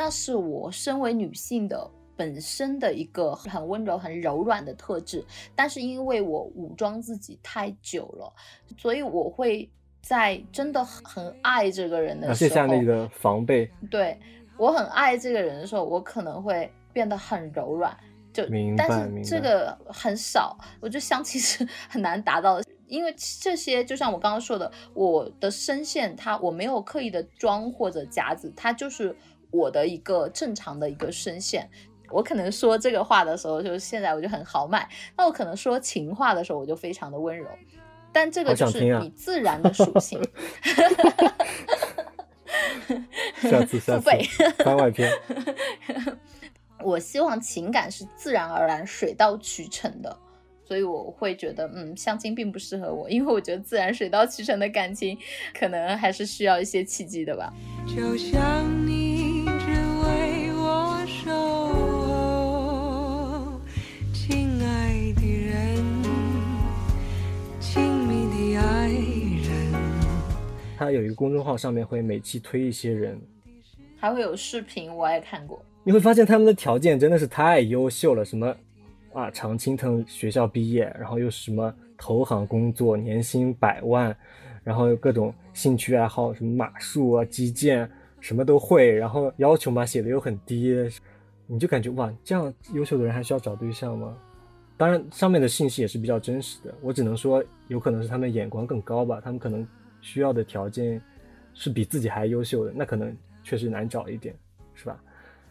那是我身为女性的本身的一个很温柔、很柔软的特质。但是因为我武装自己太久了，所以我会在真的很爱这个人的时候，卸下那个防备。对我很爱这个人的时候，我可能会变得很柔软。就但是这个很少，我觉得相亲是很难达到的，因为这些就像我刚刚说的，我的声线它我没有刻意的装或者夹子，它就是我的一个正常的一个声线。我可能说这个话的时候，就是现在我就很豪迈；那我可能说情话的时候，我就非常的温柔。但这个就是你自然的属性。下次 下次番外篇。我希望情感是自然而然、水到渠成的，所以我会觉得，嗯，相亲并不适合我，因为我觉得自然水到渠成的感情，可能还是需要一些契机的吧。就像你他有一个公众号，上面会每期推一些人，还会有视频，我也看过。你会发现他们的条件真的是太优秀了，什么啊，常青藤学校毕业，然后又什么投行工作，年薪百万，然后各种兴趣爱好，什么马术啊、击剑，什么都会，然后要求嘛写的又很低，你就感觉哇，这样优秀的人还需要找对象吗？当然，上面的信息也是比较真实的，我只能说有可能是他们眼光更高吧，他们可能需要的条件是比自己还优秀的，那可能确实难找一点，是吧？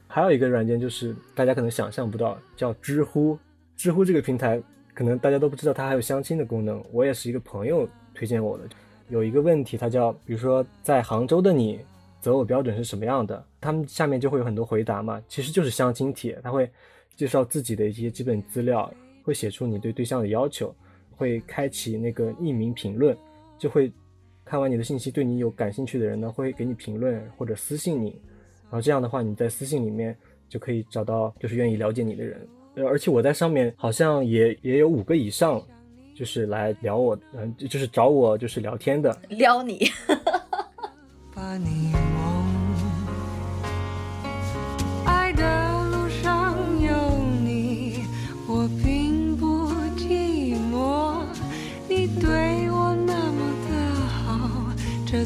还有一个软件就是大家可能想象不到，叫知乎。知乎这个平台可能大家都不知道，它还有相亲的功能。我也是一个朋友推荐我的。有一个问题，它叫比如说在杭州的你择偶标准是什么样的？他们下面就会有很多回答嘛，其实就是相亲帖。他会介绍自己的一些基本资料，会写出你对对象的要求，会开启那个匿名评论，就会看完你的信息，对你有感兴趣的人呢会给你评论或者私信你。然后这样的话，你在私信里面就可以找到就是愿意了解你的人，呃，而且我在上面好像也也有五个以上，就是来聊我，嗯，就是找我就是聊天的，撩你。这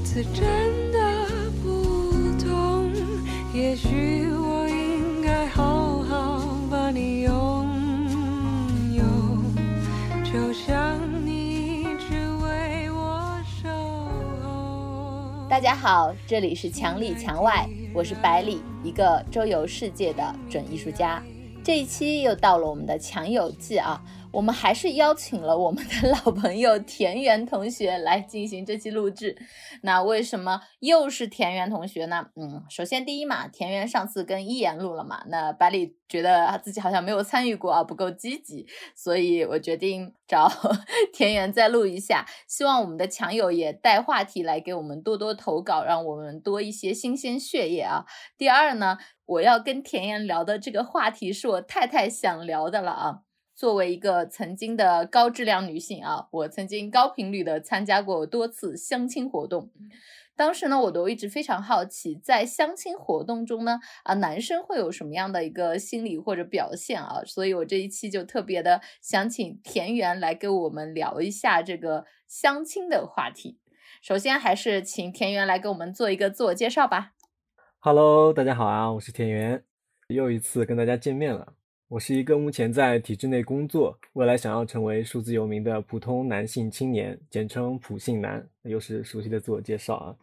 次真。也许我应该好好把你拥有，就像你只为我守候。大家好，这里是墙里墙外，我是百里，一个周游世界的准艺术家。这一期又到了我们的墙友记啊。我们还是邀请了我们的老朋友田园同学来进行这期录制。那为什么又是田园同学呢？嗯，首先第一嘛，田园上次跟一言录了嘛，那百里觉得自己好像没有参与过啊，不够积极，所以我决定找 田园再录一下。希望我们的强友也带话题来给我们多多投稿，让我们多一些新鲜血液啊。第二呢，我要跟田园聊的这个话题是我太太想聊的了啊。作为一个曾经的高质量女性啊，我曾经高频率的参加过多次相亲活动。当时呢，我都一直非常好奇，在相亲活动中呢，啊，男生会有什么样的一个心理或者表现啊？所以我这一期就特别的想请田园来跟我们聊一下这个相亲的话题。首先，还是请田园来给我们做一个自我介绍吧。Hello，大家好啊，我是田园，又一次跟大家见面了。我是一个目前在体制内工作，未来想要成为数字游民的普通男性青年，简称普信男。又是熟悉的自我介绍啊，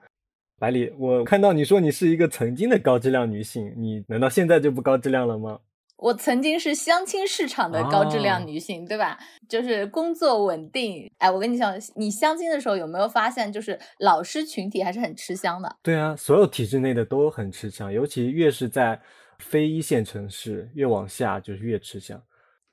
百里，我看到你说你是一个曾经的高质量女性，你难道现在就不高质量了吗？我曾经是相亲市场的高质量女性，对吧？就是工作稳定。哎，我跟你讲，你相亲的时候有没有发现，就是老师群体还是很吃香的？对啊，所有体制内的都很吃香，尤其越是在。非一线城市越往下就是越吃香，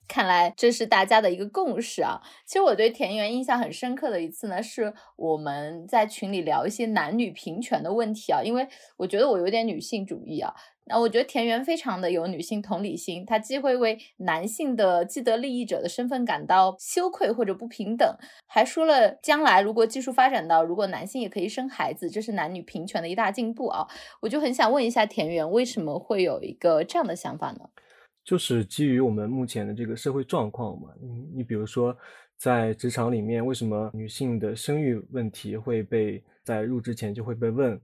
看来这是大家的一个共识啊。其实我对田园印象很深刻的一次呢，是我们在群里聊一些男女平权的问题啊，因为我觉得我有点女性主义啊。那我觉得田园非常的有女性同理心，她既会为男性的既得利益者的身份感到羞愧或者不平等，还说了将来如果技术发展到如果男性也可以生孩子，这是男女平权的一大进步啊。我就很想问一下田园，为什么会有一个这样的想法呢？就是基于我们目前的这个社会状况嘛，你你比如说在职场里面，为什么女性的生育问题会被在入职前就会被问？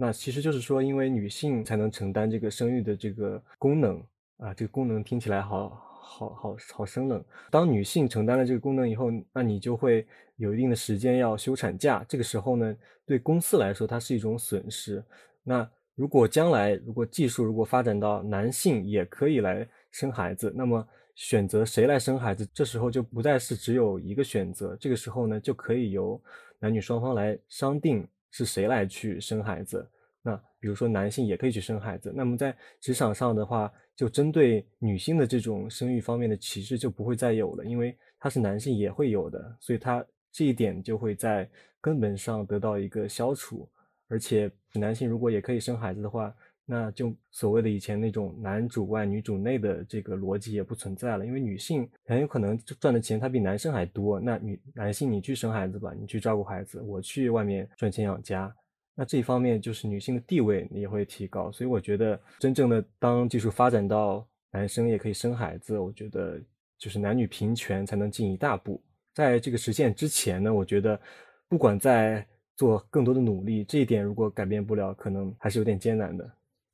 那其实就是说，因为女性才能承担这个生育的这个功能啊，这个功能听起来好好好好生冷。当女性承担了这个功能以后，那你就会有一定的时间要休产假，这个时候呢，对公司来说它是一种损失。那如果将来如果技术如果发展到男性也可以来生孩子，那么选择谁来生孩子，这时候就不再是只有一个选择。这个时候呢，就可以由男女双方来商定是谁来去生孩子。那比如说男性也可以去生孩子。那么在职场上的话，就针对女性的这种生育方面的歧视就不会再有了，因为他是男性也会有的，所以他这一点就会在根本上得到一个消除。而且男性如果也可以生孩子的话，那就所谓的以前那种男主外女主内的这个逻辑也不存在了，因为女性很有可能赚的钱她比男生还多。那女男性你去生孩子吧，你去照顾孩子，我去外面赚钱养家，那这一方面就是女性的地位也会提高。所以我觉得真正的当技术发展到男生也可以生孩子，我觉得就是男女平权才能进一大步。在这个实现之前呢，我觉得不管在做更多的努力，这一点如果改变不了，可能还是有点艰难的。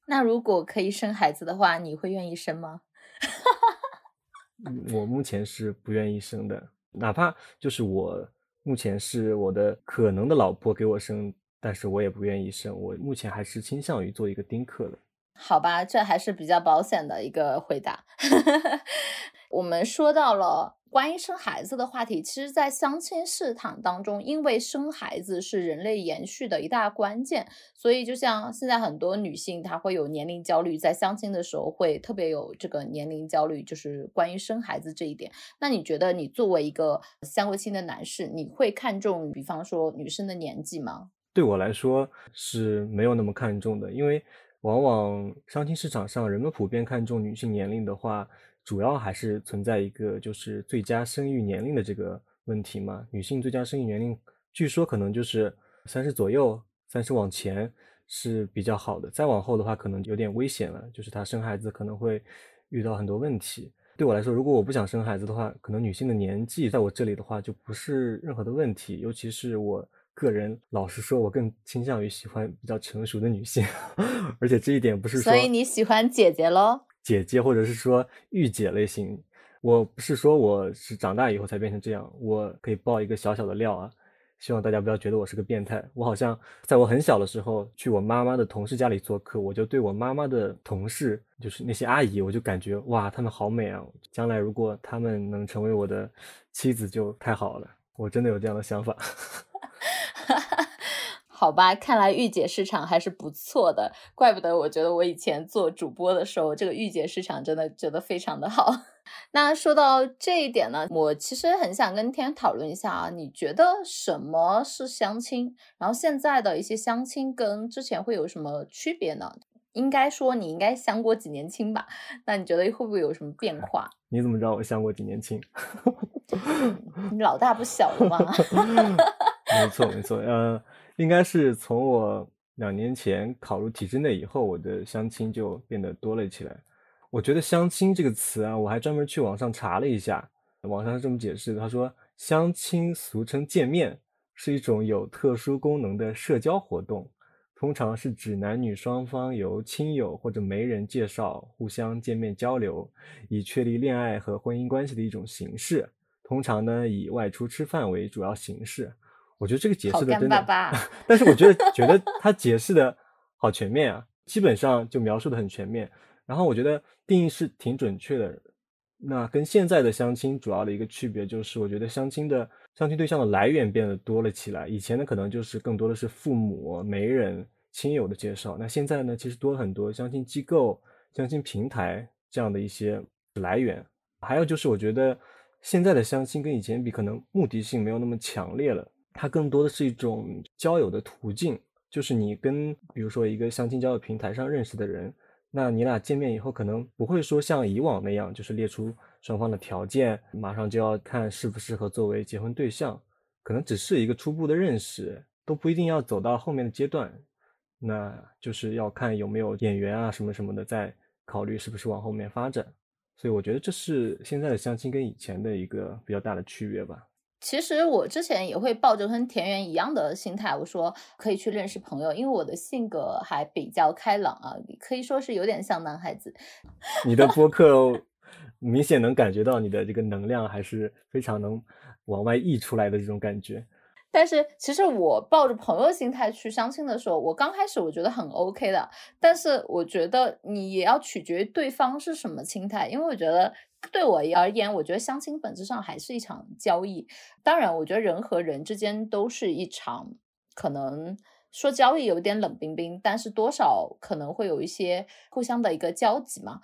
那如果可以生孩子的话，你会愿意生吗？我目前是不愿意生的，哪怕就是我目前是我的可能的老婆给我生，但是我也不愿意生。我目前还是倾向于做一个丁克的。好吧，这还是比较保险的一个回答。我们说到了。关于生孩子的话题，其实，在相亲市场当中，因为生孩子是人类延续的一大关键，所以就像现在很多女性，她会有年龄焦虑，在相亲的时候会特别有这个年龄焦虑，就是关于生孩子这一点。那你觉得，你作为一个相过亲的男士，你会看重，比方说女生的年纪吗？对我来说是没有那么看重的，因为往往相亲市场上，人们普遍看重女性年龄的话。主要还是存在一个就是最佳生育年龄的这个问题嘛。女性最佳生育年龄，据说可能就是三十左右，三十往前是比较好的。再往后的话，可能有点危险了，就是她生孩子可能会遇到很多问题。对我来说，如果我不想生孩子的话，可能女性的年纪在我这里的话就不是任何的问题。尤其是我个人，老实说，我更倾向于喜欢比较成熟的女性，而且这一点不是说，所以你喜欢姐姐喽。姐姐或者是说御姐类型，我不是说我是长大以后才变成这样，我可以爆一个小小的料啊，希望大家不要觉得我是个变态。我好像在我很小的时候去我妈妈的同事家里做客，我就对我妈妈的同事，就是那些阿姨，我就感觉哇，她们好美啊！将来如果她们能成为我的妻子就太好了，我真的有这样的想法。好吧，看来御姐市场还是不错的，怪不得我觉得我以前做主播的时候，这个御姐市场真的觉得非常的好。那说到这一点呢，我其实很想跟天讨论一下啊，你觉得什么是相亲？然后现在的一些相亲跟之前会有什么区别呢？应该说你应该相过几年亲吧？那你觉得会不会有什么变化？你怎么知道我相过几年亲？你老大不小了吗？没错没错，呃。应该是从我两年前考入体制内以后，我的相亲就变得多了起来。我觉得“相亲”这个词啊，我还专门去网上查了一下，网上是这么解释的：他说，相亲俗称见面，是一种有特殊功能的社交活动，通常是指男女双方由亲友或者媒人介绍互相见面交流，以确立恋爱和婚姻关系的一种形式。通常呢，以外出吃饭为主要形式。我觉得这个解释的真的，但是我觉得 觉得他解释的好全面啊，基本上就描述的很全面。然后我觉得定义是挺准确的。那跟现在的相亲主要的一个区别就是，我觉得相亲的相亲对象的来源变得多了起来。以前呢，可能就是更多的是父母、媒人、亲友的介绍。那现在呢，其实多了很多相亲机构、相亲平台这样的一些来源。还有就是我觉得现在的相亲跟以前比，可能目的性没有那么强烈了，它更多的是一种交友的途径，就是你跟比如说一个相亲交友平台上认识的人。那你俩见面以后，可能不会说像以往那样，就是列出双方的条件，马上就要看适不适合作为结婚对象，可能只是一个初步的认识，都不一定要走到后面的阶段，那就是要看有没有眼缘啊什么什么的，再考虑是不是往后面发展。所以我觉得这是现在的相亲跟以前的一个比较大的区别吧。其实我之前也会抱着跟田园一样的心态，我说可以去认识朋友，因为我的性格还比较开朗啊，可以说是有点像男孩子。你的播客明显能感觉到你的这个能量还是非常能往外溢出来的这种感觉。但是其实我抱着朋友心态去相亲的时候，我刚开始我觉得很 OK 的，但是我觉得你也要取决于对方是什么心态，因为我觉得。对我而言，我觉得相亲本质上还是一场交易。当然，我觉得人和人之间都是一场，可能说交易有点冷冰冰，但是多少可能会有一些互相的一个交集嘛。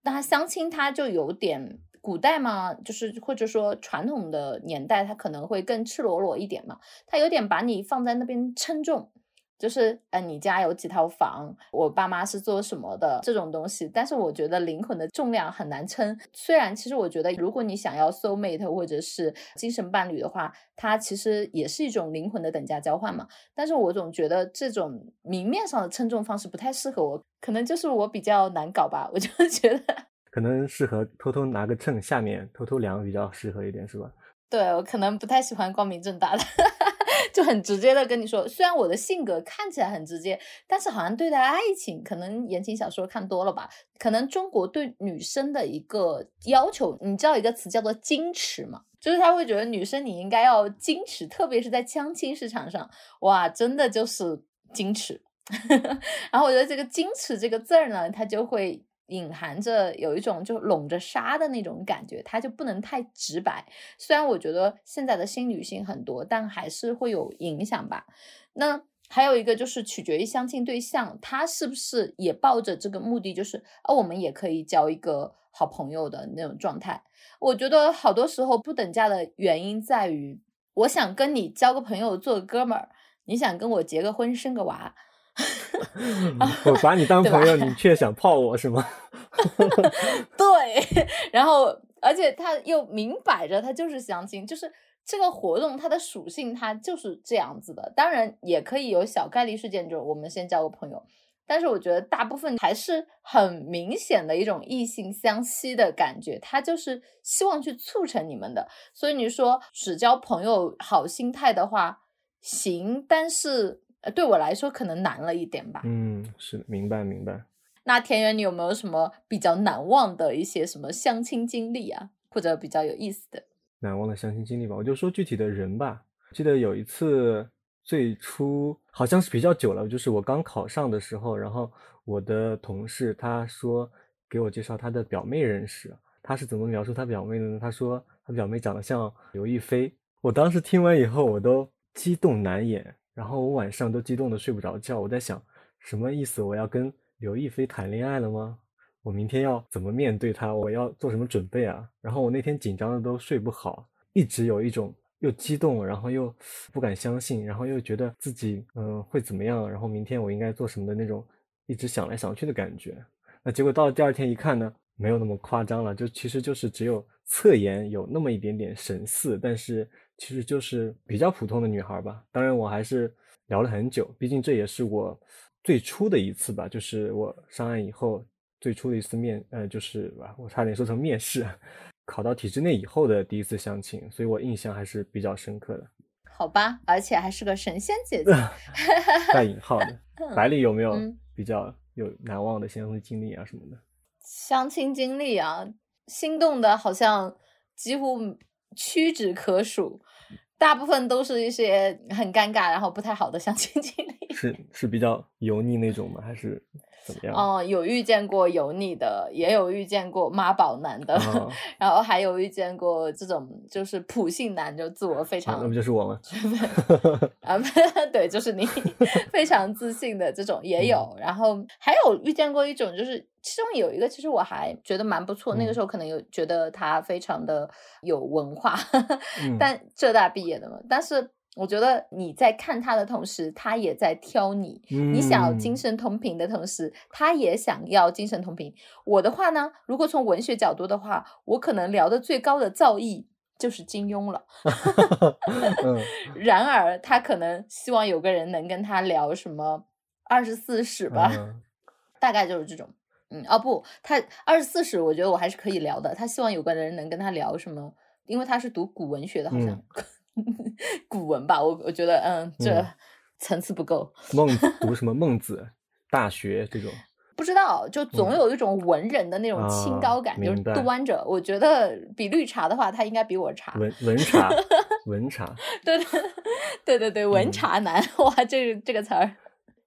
那相亲它就有点古代嘛，就是或者说传统的年代，它可能会更赤裸裸一点嘛，它有点把你放在那边称重。就是，呃，你家有几套房？我爸妈是做什么的？这种东西，但是我觉得灵魂的重量很难称。虽然，其实我觉得，如果你想要 soul mate 或者是精神伴侣的话，它其实也是一种灵魂的等价交换嘛。但是我总觉得这种明面上的称重方式不太适合我，可能就是我比较难搞吧。我就觉得，可能适合偷偷拿个秤，下面偷偷量比较适合一点，是吧？对我可能不太喜欢光明正大的。就很直接的跟你说，虽然我的性格看起来很直接，但是好像对待爱情，可能言情小说看多了吧，可能中国对女生的一个要求，你知道一个词叫做矜持吗？就是他会觉得女生你应该要矜持，特别是在相亲市场上，哇，真的就是矜持。然后我觉得这个矜持这个字儿呢，它就会。隐含着有一种就笼着纱的那种感觉，它就不能太直白。虽然我觉得现在的新女性很多，但还是会有影响吧。那还有一个就是取决于相亲对象，他是不是也抱着这个目的，就是啊，我们也可以交一个好朋友的那种状态。我觉得好多时候不等价的原因在于，我想跟你交个朋友，做个哥们儿，你想跟我结个婚，生个娃。我把你当 朋友，你却想泡我是吗？对，然后而且他又明摆着，他就是相亲，就是这个活动它的属性，它就是这样子的。当然也可以有小概率事件，就是我们先交个朋友，但是我觉得大部分还是很明显的一种异性相吸的感觉，他就是希望去促成你们的。所以你说只交朋友好心态的话，行，但是。对我来说可能难了一点吧。嗯，是明白明白。那田园，你有没有什么比较难忘的一些什么相亲经历啊，或者比较有意思的？难忘的相亲经历吧，我就说具体的人吧。记得有一次，最初好像是比较久了，就是我刚考上的时候，然后我的同事他说给我介绍他的表妹认识。他是怎么描述他表妹的呢？他说他表妹长得像刘亦菲。我当时听完以后，我都激动难言。然后我晚上都激动的睡不着觉，我在想什么意思？我要跟刘亦菲谈恋爱了吗？我明天要怎么面对她？我要做什么准备啊？然后我那天紧张的都睡不好，一直有一种又激动，然后又不敢相信，然后又觉得自己嗯会怎么样？然后明天我应该做什么的那种，一直想来想去的感觉。那结果到了第二天一看呢，没有那么夸张了，就其实就是只有侧颜有那么一点点神似，但是。其实就是比较普通的女孩吧，当然我还是聊了很久，毕竟这也是我最初的一次吧，就是我上岸以后最初的一次面，呃，就是吧，我差点说成面试，考到体制内以后的第一次相亲，所以我印象还是比较深刻的。好吧，而且还是个神仙姐姐，带引号的。百里有没有比较有难忘的相亲经历啊什么的？相亲经历啊，心动的好像几乎。屈指可数，大部分都是一些很尴尬，然后不太好的相亲经历。是是比较油腻那种吗？还是怎么样？哦，有遇见过油腻的，也有遇见过妈宝男的，然后还有遇见过这种就是普信男，就自我非常，那不就是我吗？啊，对，就是你，非常自信的这种也有。然后还有遇见过一种就是。其中有一个其实我还觉得蛮不错，那个嗯时候可能有觉得他非常的有文化，嗯但浙大毕业的嘛，但是我觉得你在看他的同时，他也在挑你。你想要精嗯神同频的同时，他也想要精神同频。我的话呢，如果从文学角度的话，我可能聊的最高的造诣就是金庸了。嗯 然而，他可能希望有个人能跟他聊什么二十四史吧，嗯大概就是这种。嗯，哦不，他二十四史，我觉得我还是可以聊的。他希望有个人能跟他聊什么，因为他是读古文学的，好像、古文吧。我我觉得，嗯，这嗯 层次不够。孟子读什么 孟子、大学这种，不知道，就总嗯有一种文人的那种清啊高感，就是端着。我觉得比绿茶的话，他应该比我茶。文文茶，文茶，对对对对对，文嗯茶男，哇，这个这个词儿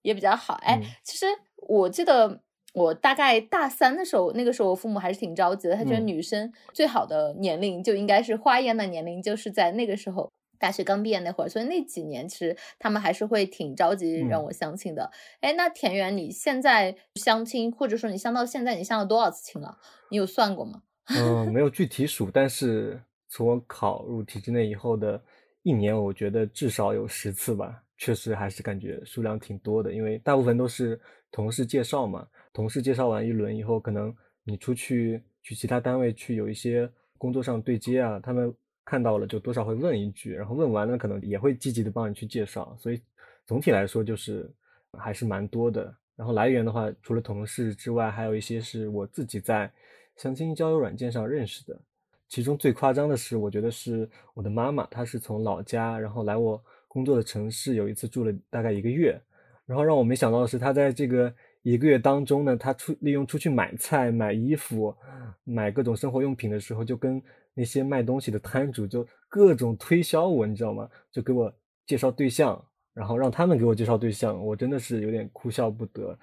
也比较好。哎，嗯其实我记得我大概大三的时候，那个时候我父母还是挺着急的，他觉得嗯女生最好的年龄就应该是花样的年龄，就是在那个时候。大学刚毕业那会儿，所以那几年其实他们还是会挺着急让嗯我相亲的。哎、那田园，你现在相亲，或者说你相到现在，你相了多少次亲了？你有算过吗？嗯，没有 具体数，但是从我考入体制内以后的一年，我觉得至少有十次吧，确实还是感觉数量挺多的，因为大部分都是同事介绍嘛，同事介绍完一轮以后，可能你出去去其他单位去有一些工作上对接啊，他们看到了就多少会问一句，然后问完了可能也会积极的帮你去介绍，所以总体来说就是还是蛮多的。然后来源的话，除了同事之外，还有一些是我自己在相亲交友软件上认识的。其中最夸张的是，我觉得是我的妈妈，她是从老家，然后来我工作的城市，有一次住了大概一个月。然后让我没想到的是，她在这个一个月当中呢，她出利用出去买菜、买衣服、买各种生活用品的时候，就跟那些卖东西的摊主就各种推销我，你知道吗？就给我介绍对象，然后让他们给我介绍对象，我真的是有点哭笑不得。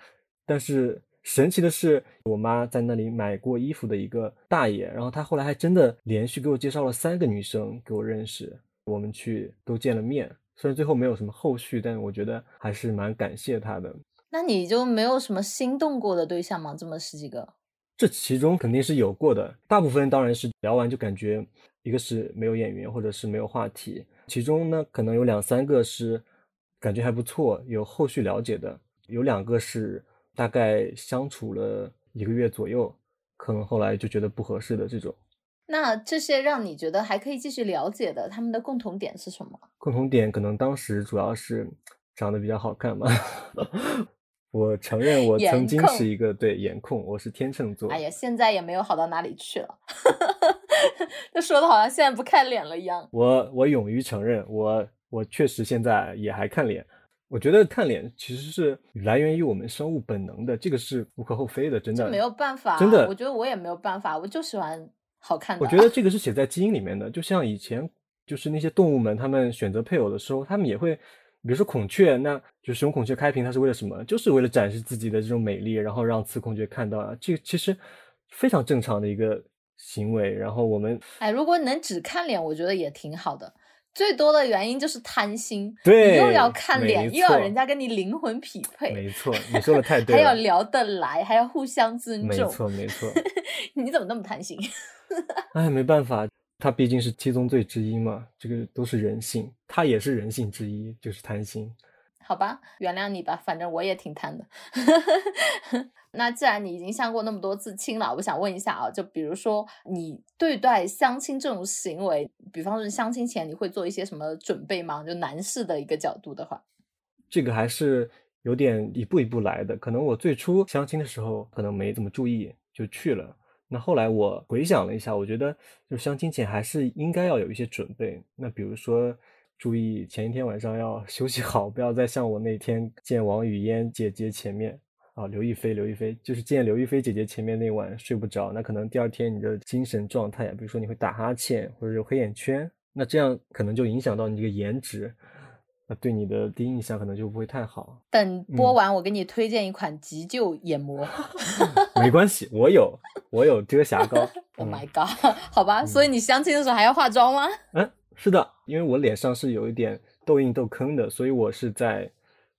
但是神奇的是，我妈在那里买过衣服的一个大爷，然后他后来还真的连续给我介绍了三个女生给我认识，我们去都见了面。虽然最后没有什么后续，但我觉得还是蛮感谢他的。那你就没有什么心动过的对象吗？这么十几个？这其中肯定是有过的，大部分当然是聊完就感觉一个是没有眼缘，或者是没有话题。其中呢，可能有两三个是感觉还不错，有后续了解的，有两个是大概相处了一个月左右，可能后来就觉得不合适的这种。那这些让你觉得还可以继续了解的，他们的共同点是什么？共同点可能当时主要是长得比较好看嘛。我承认我曾经是一个对颜控，我是天秤座。哎呀，现在也没有好到哪里去了，这说的好像现在不看脸了一样。我我勇于承认，我我确实现在也还看脸。我觉得看脸其实是来源于我们生物本能的，这个是无可厚非的，真的。没有办法，真的我觉得我也没有办法，我就喜欢好看的。我觉得 这个是写在基因里面的，就像以前就是那些动物们，他们选择配偶的时候，他们也会，比如说孔雀，那就雄孔雀开屏，它是为了什么？就是为了展示自己的这种美丽，然后让雌孔雀看到啊，这个其实非常正常的一个行为。然后我们哎，如果能只看脸，我觉得也挺好的。最多的原因就是贪心，对你又要看脸，又要人家跟你灵魂匹配，没错，你说的太对了，还要聊得来，还要互相尊重没。错没错。你怎么那么贪心？哎，没办法，他毕竟是七宗罪之一嘛，这个都是人性，他也是人性之一，就是贪心。好吧，原谅你吧，反正我也挺贪的。那既然你已经相过那么多次亲了，我想问一下啊，就比如说你对待相亲这种行为，比方说相亲前你会做一些什么准备吗？就男士的一个角度的话，这个还是有点一步一步来的。可能我最初相亲的时候，可能没怎么注意就去了。那后来我回想了一下，我觉得就相亲前还是应该要有一些准备。那比如说，注意前一天晚上要休息好，不要再像我那天见王语嫣姐姐前面啊，刘亦菲，刘亦菲就是见刘亦菲姐姐前面那晚睡不着，那可能第二天你的精神状态啊，比如说你会打哈欠或者有黑眼圈，那这样可能就影响到你这个颜值。那对你的第一印象可能就不会太好。等播嗯完，我给你推荐一款急救眼膜。没关系，我有我有遮瑕膏。Oh 嗯 my god，好吧，所以你相亲的时候还要化妆吗？嗯，是的，因为我脸上是有一点痘印痘坑的，所以我是在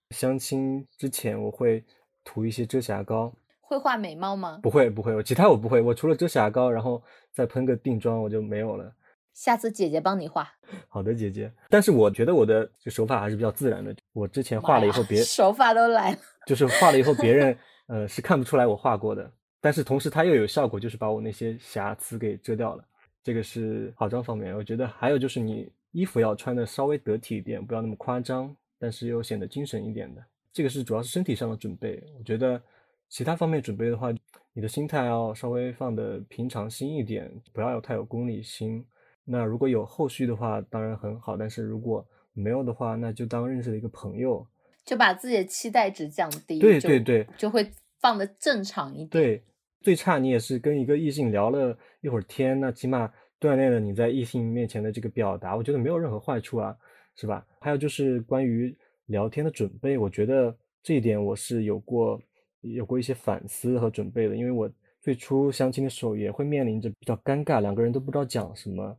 相亲之前我会涂一些遮瑕膏。会画眉毛吗？不会不会，我其他我不会，我除了遮瑕膏，然后再喷个定妆，我就没有了。下次姐姐帮你画。好的，姐姐。但是我觉得我的这手法还是比较自然的。我之前画了以后，别手法都来了，就是画了以后别人 呃是看不出来我画过的。但是同时它又有效果，就是把我那些瑕疵给遮掉了。这个是化妆方面，我觉得还有就是你衣服要穿的稍微得体一点，不要那么夸张，但是又显得精神一点的。这个是主要是身体上的准备。我觉得其他方面准备的话，你的心态要稍微放的平常心一点，不要有太有功利心。那如果有后续的话，当然很好；但是如果没有的话，那就当认识了一个朋友，就把自己的期待值降低。对对对，就会放的正常一点。对，最差你也是跟一个异性聊了一会儿天，那起码锻炼了你在异性面前的这个表达，我觉得没有任何坏处啊，是吧？还有就是关于聊天的准备，我觉得这一点我是有过有过一些反思和准备的，因为我最初相亲的时候也会面临着比较尴尬，两个人都不知道讲什么。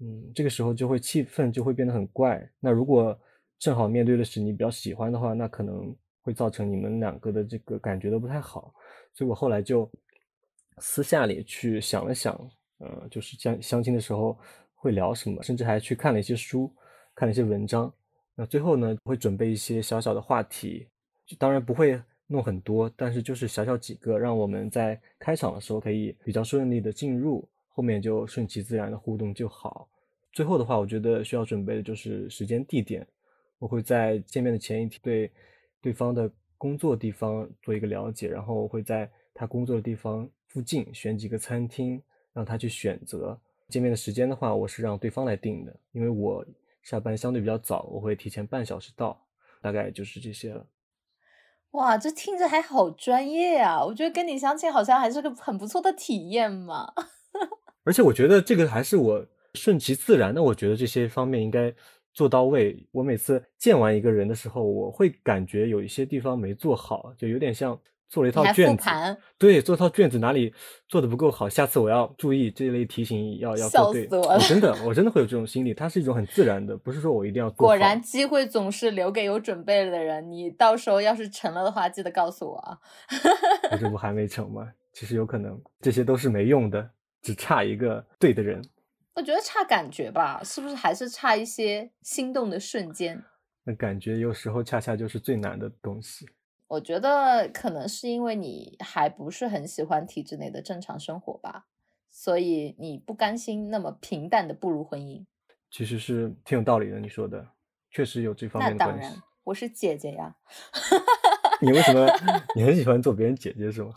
嗯，这个时候就会气氛就会变得很怪。那如果正好面对的是你比较喜欢的话，那可能会造成你们两个的这个感觉都不太好。所以我后来就私下里去想了想，呃，就是相相亲的时候会聊什么，甚至还去看了一些书，看了一些文章。那最后呢，会准备一些小小的话题，当然不会弄很多，但是就是小小几个，让我们在开场的时候可以比较顺利的进入，后面就顺其自然的互动就好。最后的话，我觉得需要准备的就是时间地点。我会在见面的前一天对对方的工作地方做一个了解，然后我会在他工作的地方附近选几个餐厅让他去选择。见面的时间的话，我是让对方来定的，因为我下班相对比较早，我会提前半小时到。大概就是这些了。哇，这听着还好专业啊！我觉得跟你相亲好像还是个很不错的体验嘛。而且我觉得这个还是我。顺其自然的，我觉得这些方面应该做到位。我每次见完一个人的时候，我会感觉有一些地方没做好，就有点像做了一套卷子。对，做套卷子哪里做的不够好，下次我要注意这类题型，要要做对。我了真的，我真的会有这种心理，它是一种很自然的，不是说我一定要做。果然，机会总是留给有准备的人。你到时候要是成了的话，记得告诉我啊。我这不还没成吗？其实有可能这些都是没用的，只差一个对的人。我觉得差感觉吧，是不是还是差一些心动的瞬间？那感觉有时候恰恰就是最难的东西。我觉得可能是因为你还不是很喜欢体制内的正常生活吧，所以你不甘心那么平淡的步入婚姻。其实是挺有道理的，你说的确实有这方面的关系。那当然，我是姐姐呀。你为什么 你很喜欢做别人姐姐是吗？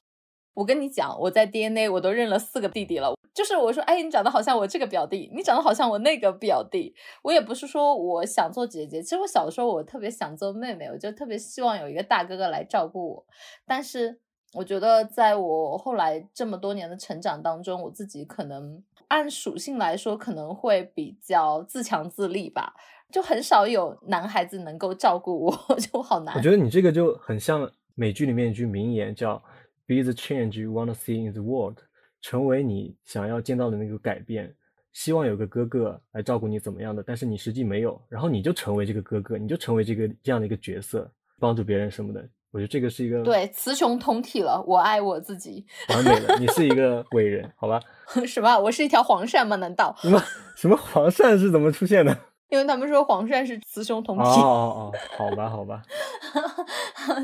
我跟你讲，我在 DNA 我都认了四个弟弟了。就是我说，哎，你长得好像我这个表弟，你长得好像我那个表弟。我也不是说我想做姐姐，其实我小时候我特别想做妹妹，我就特别希望有一个大哥哥来照顾我。但是我觉得，在我后来这么多年的成长当中，我自己可能按属性来说，可能会比较自强自立吧，就很少有男孩子能够照顾我，就好难。我觉得你这个就很像美剧里面一句名言，叫 “Be the change you want to see in the world”。成为你想要见到的那个改变，希望有个哥哥来照顾你怎么样的，但是你实际没有，然后你就成为这个哥哥，你就成为这个这样的一个角色，帮助别人什么的。我觉得这个是一个对雌雄同体了，我爱我自己，完美了，你是一个 伟人，好吧？什么？我是一条黄鳝吗？难道什么什么黄鳝是怎么出现的？因为他们说黄鳝是雌雄同体。哦哦哦，好吧好吧，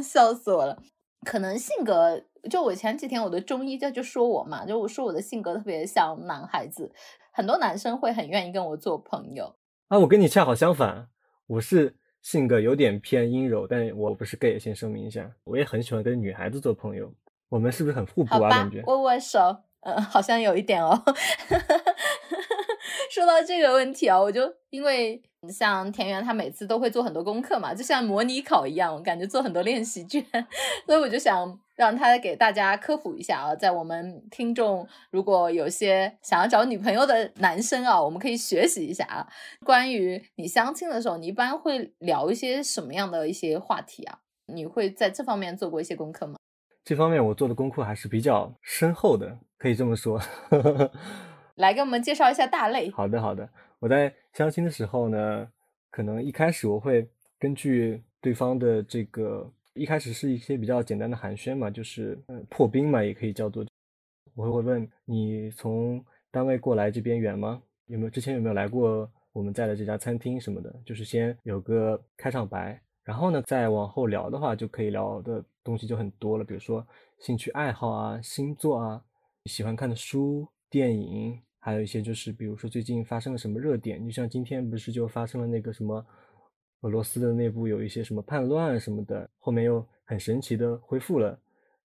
笑死我了。可能性格，就我前几天我的中医在就说我嘛，就我说我的性格特别像男孩子，很多男生会很愿意跟我做朋友。啊，我跟你恰好相反，我是性格有点偏阴柔，但我不是 gay，先声明一下，我也很喜欢跟女孩子做朋友。我们是不是很互补啊？感觉握握手，嗯，好像有一点哦。说到这个问题啊，我就因为像田园，他每次都会做很多功课嘛，就像模拟考一样，我感觉做很多练习卷，所以我就想让他给大家科普一下啊，在我们听众如果有些想要找女朋友的男生啊，我们可以学习一下啊，关于你相亲的时候，你一般会聊一些什么样的一些话题啊？你会在这方面做过一些功课吗？这方面我做的功课还是比较深厚的，可以这么说。来给我们介绍一下大类。好的，好的。我在相亲的时候呢，可能一开始我会根据对方的这个一开始是一些比较简单的寒暄嘛，就是呃破冰嘛，也可以叫做。我会问你从单位过来这边远吗？有没有之前有没有来过我们在的这家餐厅什么的？就是先有个开场白，然后呢再往后聊的话，就可以聊的东西就很多了，比如说兴趣爱好啊、星座啊、喜欢看的书、电影，还有一些就是比如说最近发生了什么热点，就像今天不是就发生了那个什么。俄罗斯的内部有一些什么叛乱什么的，后面又很神奇的恢复了，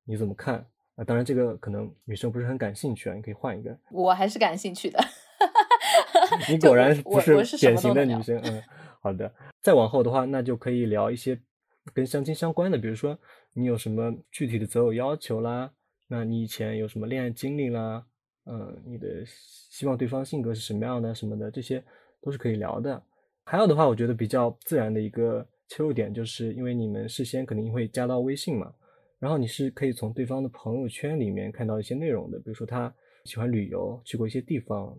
你怎么看啊？当然这个可能女生不是很感兴趣啊，你可以换一个。我还是感兴趣的。你果然不是典型的女生，嗯，好的。再往后的话，那就可以聊一些跟相亲相关的，比如说你有什么具体的择偶要求啦，那你以前有什么恋爱经历啦，嗯，你的希望对方性格是什么样的什么的，这些都是可以聊的。还有的话，我觉得比较自然的一个切入点，就是因为你们事先肯定会加到微信嘛，然后你是可以从对方的朋友圈里面看到一些内容的，比如说他喜欢旅游，去过一些地方。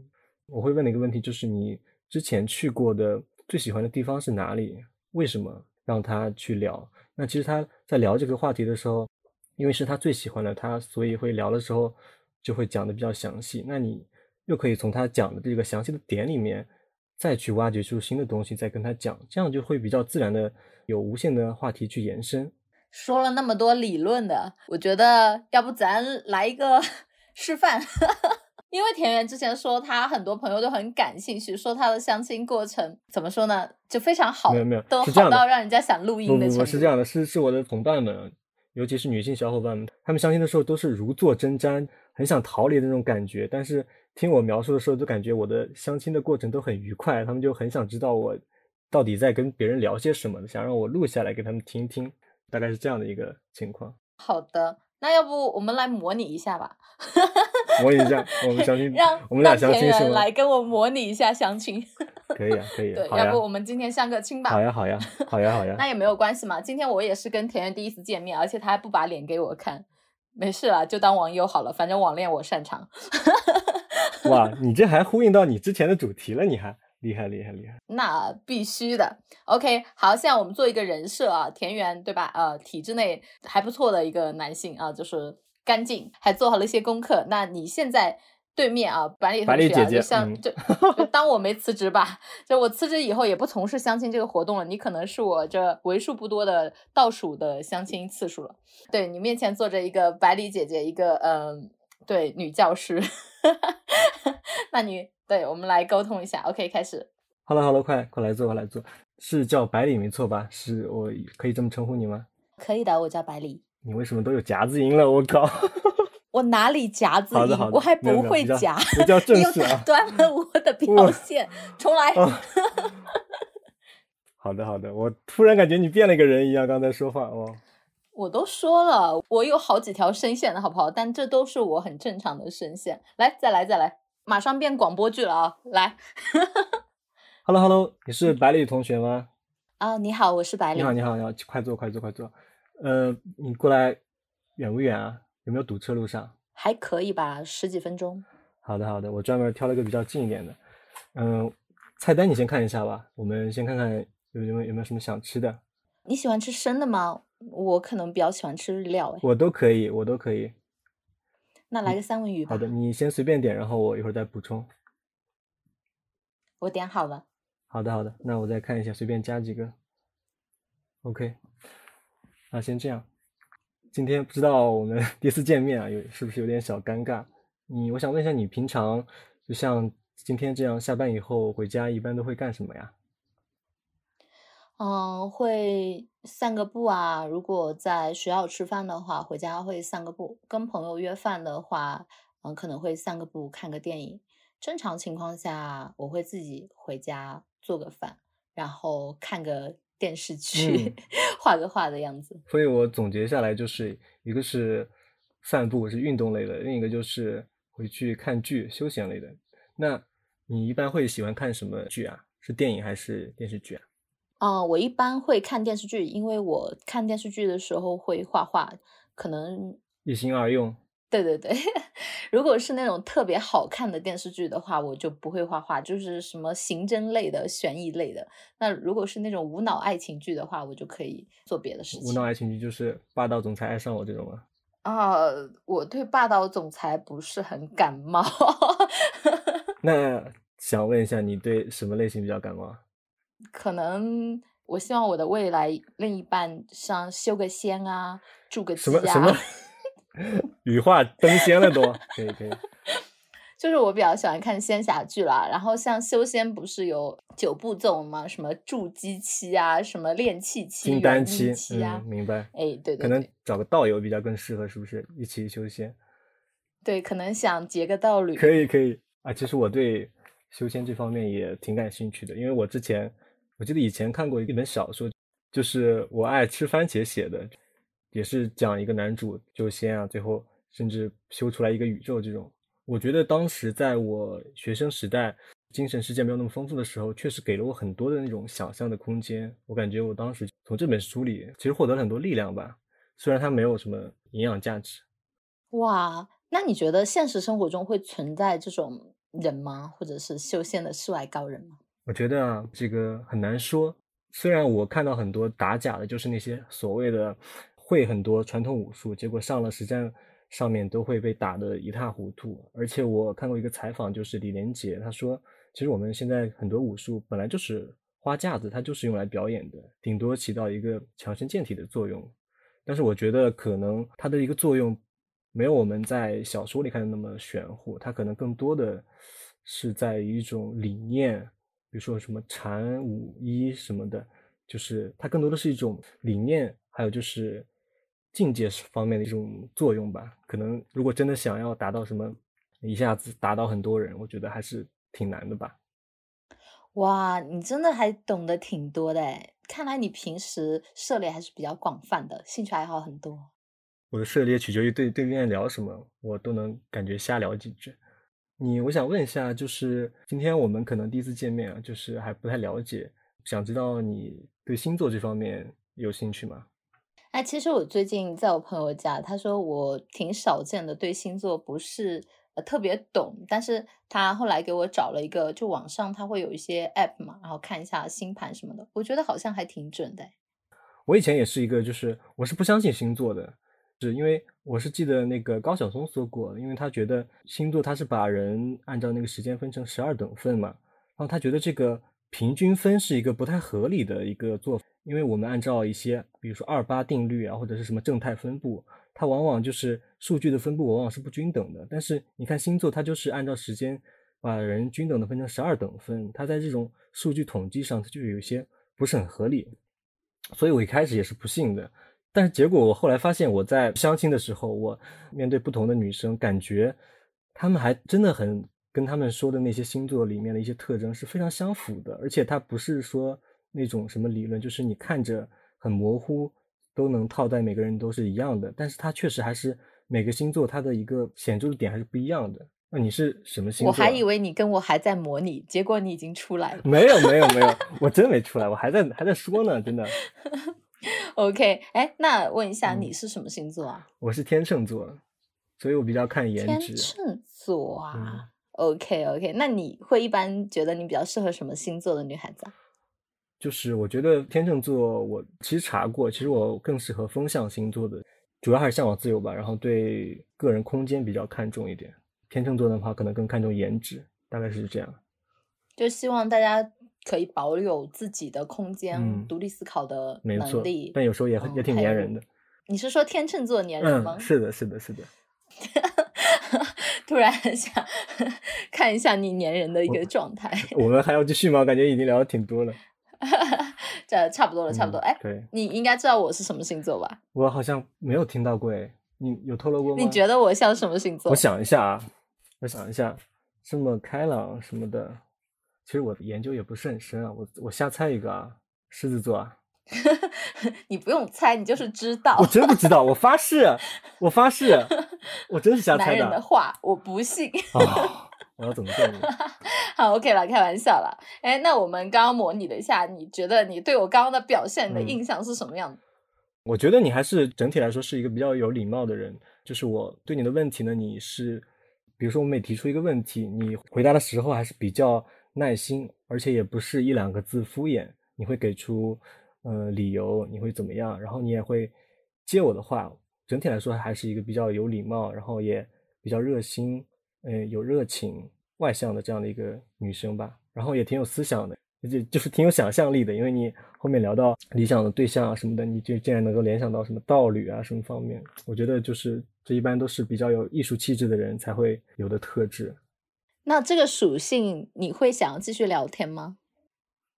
我会问的一个问题就是，你之前去过的最喜欢的地方是哪里？为什么让他去聊？那其实他在聊这个话题的时候，因为是他最喜欢的，他所以会聊的时候就会讲的比较详细。那你又可以从他讲的这个详细的点里面。再去挖掘出新的东西，再跟他讲，这样就会比较自然的有无限的话题去延伸。说了那么多理论的，我觉得要不咱来一个 示范？因为田园之前说他很多朋友都很感兴趣，说他的相亲过程怎么说呢，就非常好，没有没有，都好到让人家想录音的程度。是这样的，是是我的同伴们，尤其是女性小伙伴们，他们相亲的时候都是如坐针毡，很想逃离的那种感觉，但是。听我描述的时候，就感觉我的相亲的过程都很愉快，他们就很想知道我到底在跟别人聊些什么，想让我录下来给他们听听，大概是这样的一个情况。好的，那要不我们来模拟一下吧？模拟一下，我们相亲，让我们俩相亲是吗？来跟我模拟一下相亲。可以啊，可以。对，要不我们今天相个亲吧？好呀，好呀，好呀，好呀。那也没有关系嘛，今天我也是跟田园第一次见面，而且他还不把脸给我看，没事啦，就当网友好了，反正网恋我擅长。哇，你这还呼应到你之前的主题了，你还厉害厉害厉害！那必须的。OK，好，现在我们做一个人设啊，田园对吧？呃，体制内还不错的一个男性啊，就是干净，还做好了一些功课。那你现在对面啊，百里同学啊，就像就就当我没辞职吧，就我辞职以后也不从事相亲这个活动了。你可能是我这为数不多的倒数的相亲次数了。对你面前坐着一个百里姐姐，一个嗯。对，女教师，那你对我们来沟通一下，OK，开始。Hello，Hello，快快来坐，快来坐。是叫百里没错吧？是我可以这么称呼你吗？可以的，我叫百里。你为什么都有夹子音了？我靠！我哪里夹子音？我还不会夹。比较正 式啊！断了我的表现，重来。好的，好的。我突然感觉你变了一个人一样，刚才说话哦。我都说了，我有好几条声线的好不好？但这都是我很正常的声线。来，再来，再来，马上变广播剧了啊！来，Hello，Hello，你是百里同学吗？啊，你好，我是百里。你好，你好，你好，快坐，快坐，快坐。呃，你过来远不远啊？有没有堵车路上？还可以吧，十几分钟。好的，好的，我专门挑了个比较近一点的。嗯，菜单你先看一下吧。我们先看看有有没有有没有什么想吃的。你喜欢吃生的吗？我可能比较喜欢吃日料，哎，我都可以，我都可以。那来个三文鱼吧。好的，你先随便点，然后我一会儿再补充。我点好了。好的，好的，那我再看一下，随便加几个。OK，那先这样。今天不知道我们 第一次见面啊，有是不是有点小尴尬？你，我想问一下，你平常就像今天这样，下班以后回家一般都会干什么呀？嗯，会散个步啊。如果在学校吃饭的话，回家会散个步。跟朋友约饭的话，嗯，可能会散个步，看个电影。正常情况下，我会自己回家做个饭，然后看个电视剧，画个画的样子。所以我总结下来就是一个是散步是运动类的，另一个就是回去看剧休闲类的。那你一般会喜欢看什么剧啊？是电影还是电视剧啊？嗯，我一般会看电视剧，因为我看电视剧的时候会画画，可能一心二用。对对对，如果是那种特别好看的电视剧的话，我就不会画画，就是什么刑侦类的、悬疑类的。那如果是那种无脑爱情剧的话，我就可以做别的事情。无脑爱情剧就是霸道总裁爱上我这种吗？啊、我对霸道总裁不是很感冒。那想问一下，你对什么类型比较感冒？可能我希望我的未来另一半像修个仙啊，住个啊，什么什么羽化登仙了都？可以可以。就是我比较喜欢看仙侠剧啦。然后像修仙不是有九步骤吗？什么筑基期啊，什么炼气期、金丹期，期啊嗯，。明白。哎，对对可能，找个道友比较更适合，是不是？一起修仙。对，可能想结个道侣。可以可以啊，其实我对修仙这方面也挺感兴趣的，因为我之前我记得以前看过一本小说，就是我爱吃番茄写的，也是讲一个男主修仙啊，最后甚至修出来一个宇宙这种。我觉得当时在我学生时代，精神世界没有那么丰富的时候，确实给了我很多的那种想象的空间。我感觉我当时从这本书里其实获得了很多力量吧，虽然它没有什么营养价值。哇，那你觉得现实生活中会存在这种人吗？或者是修仙的世外高人吗？我觉得啊，这个很难说。虽然我看到很多打假的，就是那些所谓的会很多传统武术，结果上了实战上面都会被打得一塌糊涂。而且我看过一个采访，就是李连杰，他说，其实我们现在很多武术本来就是花架子，它就是用来表演的，顶多起到一个强身健体的作用。但是我觉得可能它的一个作用没有我们在小说里看的那么玄乎，它可能更多的是在于一种理念，比如说什么禅武医什么的，就是它更多的是一种理念，还有就是境界方面的一种作用吧。可能如果真的想要达到什么一下子达到很多人，我觉得还是挺难的吧。哇，你真的还懂得挺多的诶，看来你平时涉猎还是比较广泛的，兴趣爱好很多。我的涉猎取决于对对面聊什么，我都能感觉瞎聊几句。你，我想问一下，就是今天我们可能第一次见面啊，就是还不太了解，想知道你对星座这方面有兴趣吗？哎，其实我最近在我朋友家，他说我挺少见的，对星座不是呃特别懂，但是他后来给我找了一个，就网上他会有一些 app 嘛，然后看一下星盘什么的，我觉得好像还挺准的。我以前也是一个，就是我是不相信星座的，是因为我是记得那个高晓松说过，因为他觉得星座他是把人按照那个时间分成十二等份嘛，然后他觉得这个平均分是一个不太合理的一个做法，因为我们按照一些比如说二八定律啊，或者是什么正态分布，它往往就是数据的分布往往是不均等的，但是你看星座，它就是按照时间把人均等的分成十二等份，它在这种数据统计上它就有一些不是很合理。所以我一开始也是不信的，但是结果我后来发现，我在相亲的时候，我面对不同的女生，感觉她们还真的很跟她们说的那些星座里面的一些特征是非常相符的，而且它不是说那种什么理论，就是你看着很模糊，都能套在每个人都是一样的，但是它确实还是每个星座它的一个显著的点还是不一样的。那你是什么星座、啊？我还以为你跟我还在模拟，结果你已经出来了。没有没有没有，我真没出来，我还在还在说呢，真的。OK，哎，那问一下，嗯你是什么星座啊？我是天秤座，所以我比较看颜值天。秤座嗯啊。OK OK，那你会一般觉得你比较适合什么星座的女孩子啊？就是我觉得天秤座，我其实查过，其实我更适合风象星座的，主要还是向往自由吧，然后对个人空间比较看重一点。天秤座的话，可能更看重颜值，大概是这样。就希望大家可以保有自己的空间、嗯独立思考的能力。，但有时候也也挺粘人的。你是说天秤座粘人吗？嗯，是的，是的，是的。突然很想 看一下你粘人的一个状态。我们还要继续吗？感觉已经聊的挺多了。这差不多了，差不多。哎、嗯对，你应该知道我是什么星座吧？我好像没有听到过，哎，你有透露过吗？你觉得我像什么星座？我想一下啊，我想一下，这么开朗什么的，其实我的研究也不是很深啊，我我瞎猜一个啊，狮子座啊，你不用猜，你就是知道。我真不知道，我发誓，我发誓，我真是瞎男猜人的话，我不信。啊！我要怎么证明？好，OK 了，开玩笑了。哎，那我们刚刚模拟了一下，你觉得你对我刚刚的表现，你的嗯印象是什么样的？我觉得你还是整体来说是一个比较有礼貌的人，就是我对你的问题呢，你是比如说我每提出一个问题，你回答的时候还是比较耐心，而且也不是一两个字敷衍，你会给出呃理由，你会怎么样，然后你也会接我的话，整体来说还是一个比较有礼貌，然后也比较热心，嗯、有热情、外向的这样的一个女生吧，然后也挺有思想的。就就是挺有想象力的，因为你后面聊到理想的对象啊什么的，你就竟然能够联想到什么道侣啊什么方面，我觉得就是这一般都是比较有艺术气质的人才会有的特质。那这个属性你会想要继续聊天吗？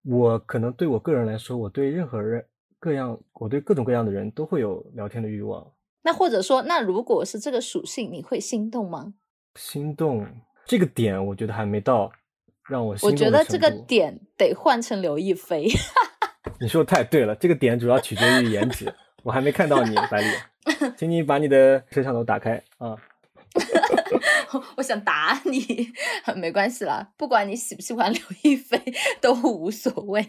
我可能对我个人来说，我对任何人各样，我对各种各样的人都会有聊天的欲望。那或者说，那如果是这个属性，你会心动吗？心动这个点，我觉得还没到让我心动的我觉得这个点得换成刘亦菲。你说的太对了，这个点主要取决于颜值。我还没看到你，白里，请你把你的摄像头打开啊。我想打你，没关系啦，不管你喜不喜欢 刘亦菲都无所谓。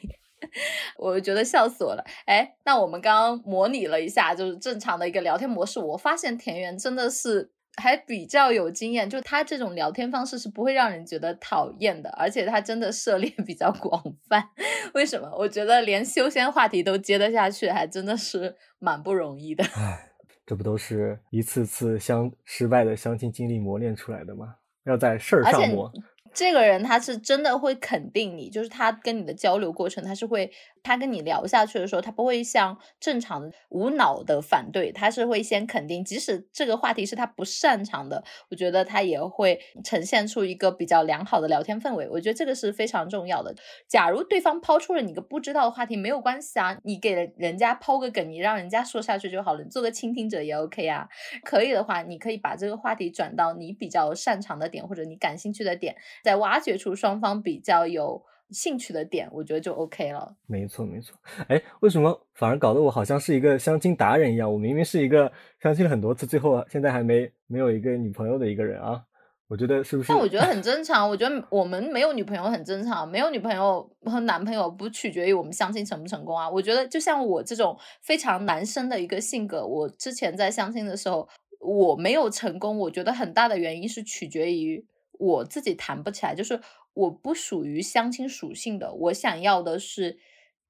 我觉得笑死我了。哎，那我们刚刚模拟了一下，就是正常的一个聊天模式，我发现田园真的是还比较有经验，就他这种聊天方式是不会让人觉得讨厌的，而且他真的涉猎比较广泛。为什么？我觉得连修仙话题都接得下去，还真的是蛮不容易的。唉，这不都是一次次相失败的相亲经历磨练出来的吗？要在事儿上磨。这个人他是真的会肯定你，就是他跟你的交流过程，他是会，他跟你聊下去的时候，他不会像正常无脑的反对，他是会先肯定，即使这个话题是他不擅长的，我觉得他也会呈现出一个比较良好的聊天氛围。我觉得这个是非常重要的。假如对方抛出了你个不知道的话题，没有关系啊，你给人人家抛个梗，你让人家说下去就好了，你做个倾听者也 OK 啊。可以的话，你可以把这个话题转到你比较擅长的点或者你感兴趣的点。再挖掘出双方比较有兴趣的点，我觉得就 OK 了。没错，没错。哎，为什么反而搞得我好像是一个相亲达人一样？我明明是一个相亲了很多次，最后现在还没没有一个女朋友的一个人啊！我觉得是不是？但我觉得很正常，我觉得我们没有女朋友很正常，没有女朋友和男朋友不取决于我们相亲成不成功啊。我觉得就像我这种非常男生的一个性格，我之前在相亲的时候我没有成功，我觉得很大的原因是取决于我自己谈不起来，就是我不属于相亲属性的，我想要的是，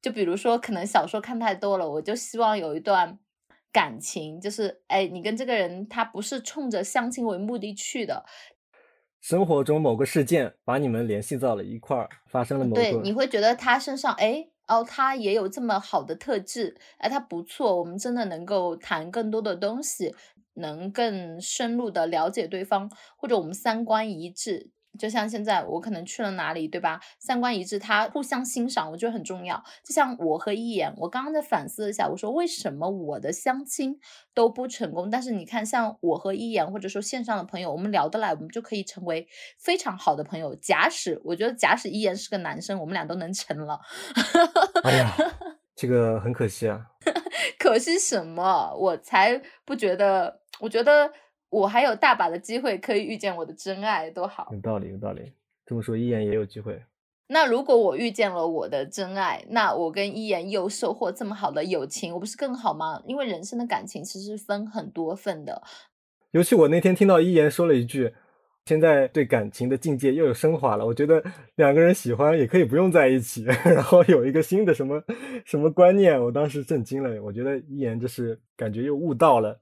就比如说可能小说看太多了，我就希望有一段。感情就是，哎，你跟这个人他不是冲着相亲为目的去的，生活中某个事件把你们联系到了一块儿，发生了某个对，你会觉得他身上，哎，哦，他也有这么好的特质，哎，他不错，我们真的能够谈更多的东西，能更深入的了解对方，或者我们三观一致。就像现在我可能去了哪里，对吧？三观一致，他互相欣赏，我觉得很重要。就像我和一言，我刚刚在反思一下，我说为什么我的相亲都不成功？但是你看，像我和一言，或者说线上的朋友，我们聊得来，我们就可以成为非常好的朋友。假使我觉得，假使一言是个男生，我们俩都能成了。哎呀，这个很可惜啊。可惜什么？我才不觉得，我觉得我还有大把的机会可以遇见我的真爱，多好。有道理，有道理。这么说，一言也有机会。那如果我遇见了我的真爱，那我跟一言又收获这么好的友情，我不是更好吗？因为人生的感情其实分很多份的。尤其我那天听到一言说了一句，现在对感情的境界又有升华了。我觉得两个人喜欢也可以不用在一起，然后有一个新的什么什么观念，我当时震惊了。我觉得一言这是感觉又悟到了。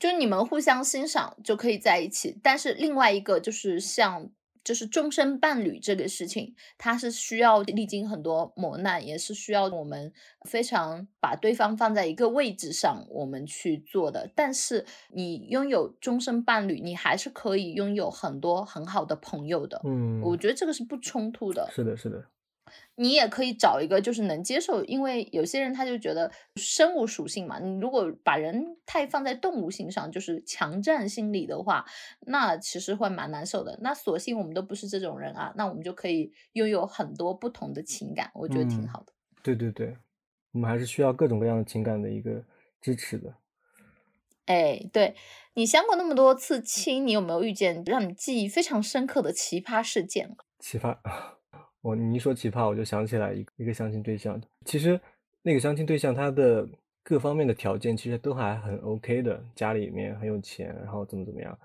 就你们互相欣赏就可以在一起，但是另外一个就是像就是终身伴侣这个事情，它是需要历经很多磨难，也是需要我们非常把对方放在一个位置上我们去做的。但是你拥有终身伴侣，你还是可以拥有很多很好的朋友的。嗯，我觉得这个是不冲突的。是的，是的。你也可以找一个就是能接受，因为有些人他就觉得生物属性嘛，你如果把人太放在动物性上，就是强占心理的话，那其实会蛮难受的。那索性我们都不是这种人啊，那我们就可以拥有很多不同的情感，我觉得挺嗯好的。对对对，我们还是需要各种各样的情感的一个支持的。哎，对你相过那么多次亲，你有没有遇见让你记忆非常深刻的奇葩事件？奇葩，我你一说奇葩，我就想起来一一个相亲对象。其实那个相亲对象他的各方面的条件其实都还很 OK 的，家里面很有钱，然后怎么怎么样。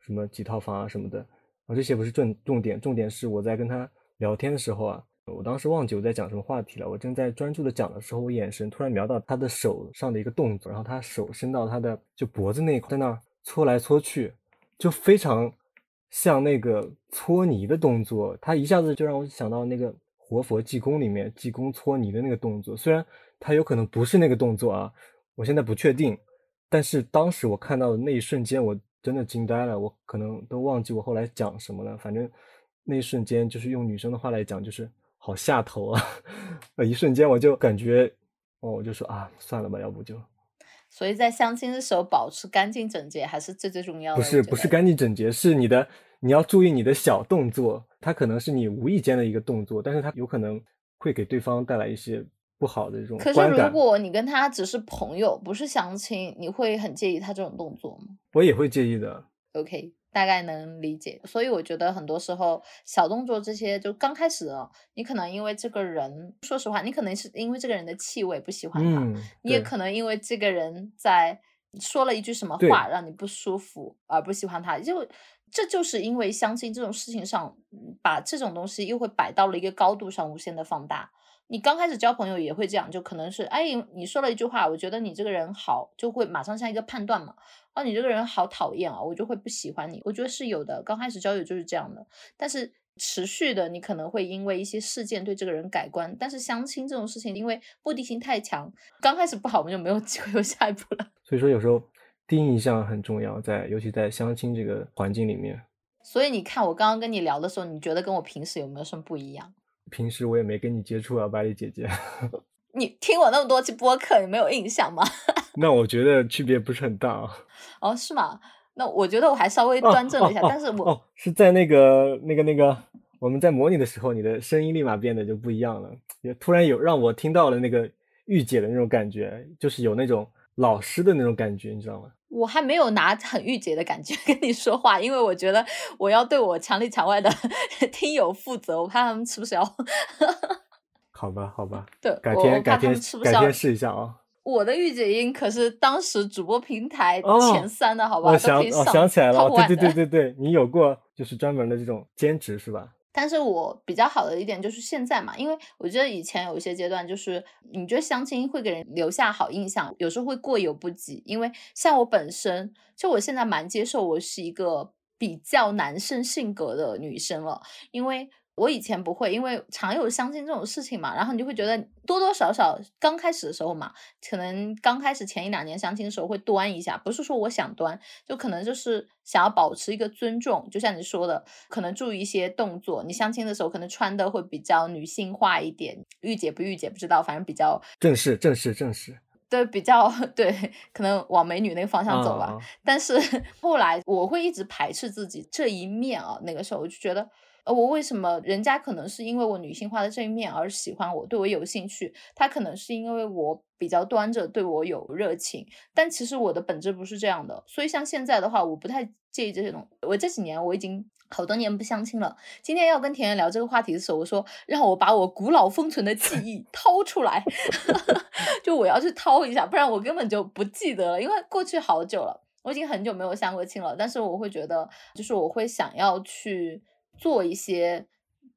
什么几套房啊什么的，啊这些不是重重点，重点是我在跟他聊天的时候啊，我当时忘记我在讲什么话题了，我正在专注的讲的时候，我眼神突然瞄到他的手上的一个动作，然后他手伸到他的就脖子那块，在那儿搓来搓去，就非常像那个搓泥的动作，他一下子就让我想到那个活佛济公里面济公搓泥的那个动作，虽然他有可能不是那个动作啊，我现在不确定，但是当时我看到的那一瞬间，我真的惊呆了，我可能都忘记我后来讲什么了，反正那一瞬间就是用女生的话来讲，就是好下头啊，呃，一瞬间我就感觉，哦，我就说啊，算了吧，要不就所以在相亲的时候保持干净整洁还是最最重要的。不是不是干净整洁，是你的你要注意你的小动作，它可能是你无意间的一个动作，但是它有可能会给对方带来一些不好的这种可是如。果你跟他只是朋友，不是相亲，你会很介意他这种动作吗我也会介意的，？OK，大概能理解。所以我觉得很多时候小动作这些，就刚开始啊，你可能因为这个人，说实话，你可能是因为这个人的气味不喜欢他，嗯，你也可能因为这个人在说了一句什么话让你不舒服而不喜欢他，就这就是因为相亲这种事情上，嗯把这种东西又会摆到了一个高度上无限的放大。你刚开始交朋友也会这样，就可能是哎，你说了一句话，我觉得你这个人好，就会马上下一个判断嘛。哦，你这个人好讨厌啊，我就会不喜欢你。我觉得是有的，刚开始交友就是这样的，但是持续的，你可能会因为一些事件对这个人改观。但是相亲这种事情，因为目的性太强，刚开始不好，我们就没有机会有下一步了。所以说有时候第一印象很重要，在尤其在相亲这个环境里面，所以你看，我刚刚跟你聊的时候，你觉得跟我平时有没有什么不一样？平时我也没跟你接触啊，巴里姐姐，你听我那么多期播客，你没有印象吗？那我觉得区别不是很大啊。哦，是吗？那我觉得我还稍微哦端正了一下，哦但是我、哦是在那个那个那个我们在模拟的时候，你的声音立马变得就不一样了，也突然有让我听到了那个御姐的那种感觉，就是有那种老师的那种感觉，你知道吗？我还没有拿很御姐的感觉 跟你说话，因为我觉得我要对我墙里墙外的 听友负责，我怕他们吃不消。好吧，好吧，对，改天改天。改天试一下啊。我的御姐音可是当时主播平台哦前三的，好吧？我想我想起来了，哦对对对对对，你有过就是专门的这种兼职是吧？但是我比较好的一点就是现在嘛，因为我觉得以前有一些阶段，就是你觉得相亲会给人留下好印象，有时候会过犹不及。因为像我本身，就我现在蛮接受我是一个比较男生性格的女生了，因为。我以前不会，因为常有相亲这种事情嘛，然后你就会觉得多多少少刚开始的时候嘛，可能刚开始前一两年相亲的时候会端一下，不是说我想端，就可能就是想要保持一个尊重，就像你说的，可能注意一些动作。你相亲的时候可能穿的会比较女性化一点，御姐不御姐不知道，反正比较正式正式正式，对比较 对，可能往美女那个方向走吧。但是 后来我会一直排斥自己这一面啊，那个时候我就觉得。呃，我为什么人家可能是因为我女性化的这一面而喜欢我，对我有兴趣？他可能是因为我比较端着，对我有热情。但其实我的本质不是这样的，所以像现在的话，我不太介意这些东西。我这几年我已经好多年不相亲了。今天要跟田园聊这个话题的时候，我说让我把我古老封存的记忆掏出来，就我要去掏一下，不然我根本就不记得了，因为过去好久了。我已经很久没有相过亲了，但是我会觉得，就是我会想要去做一些，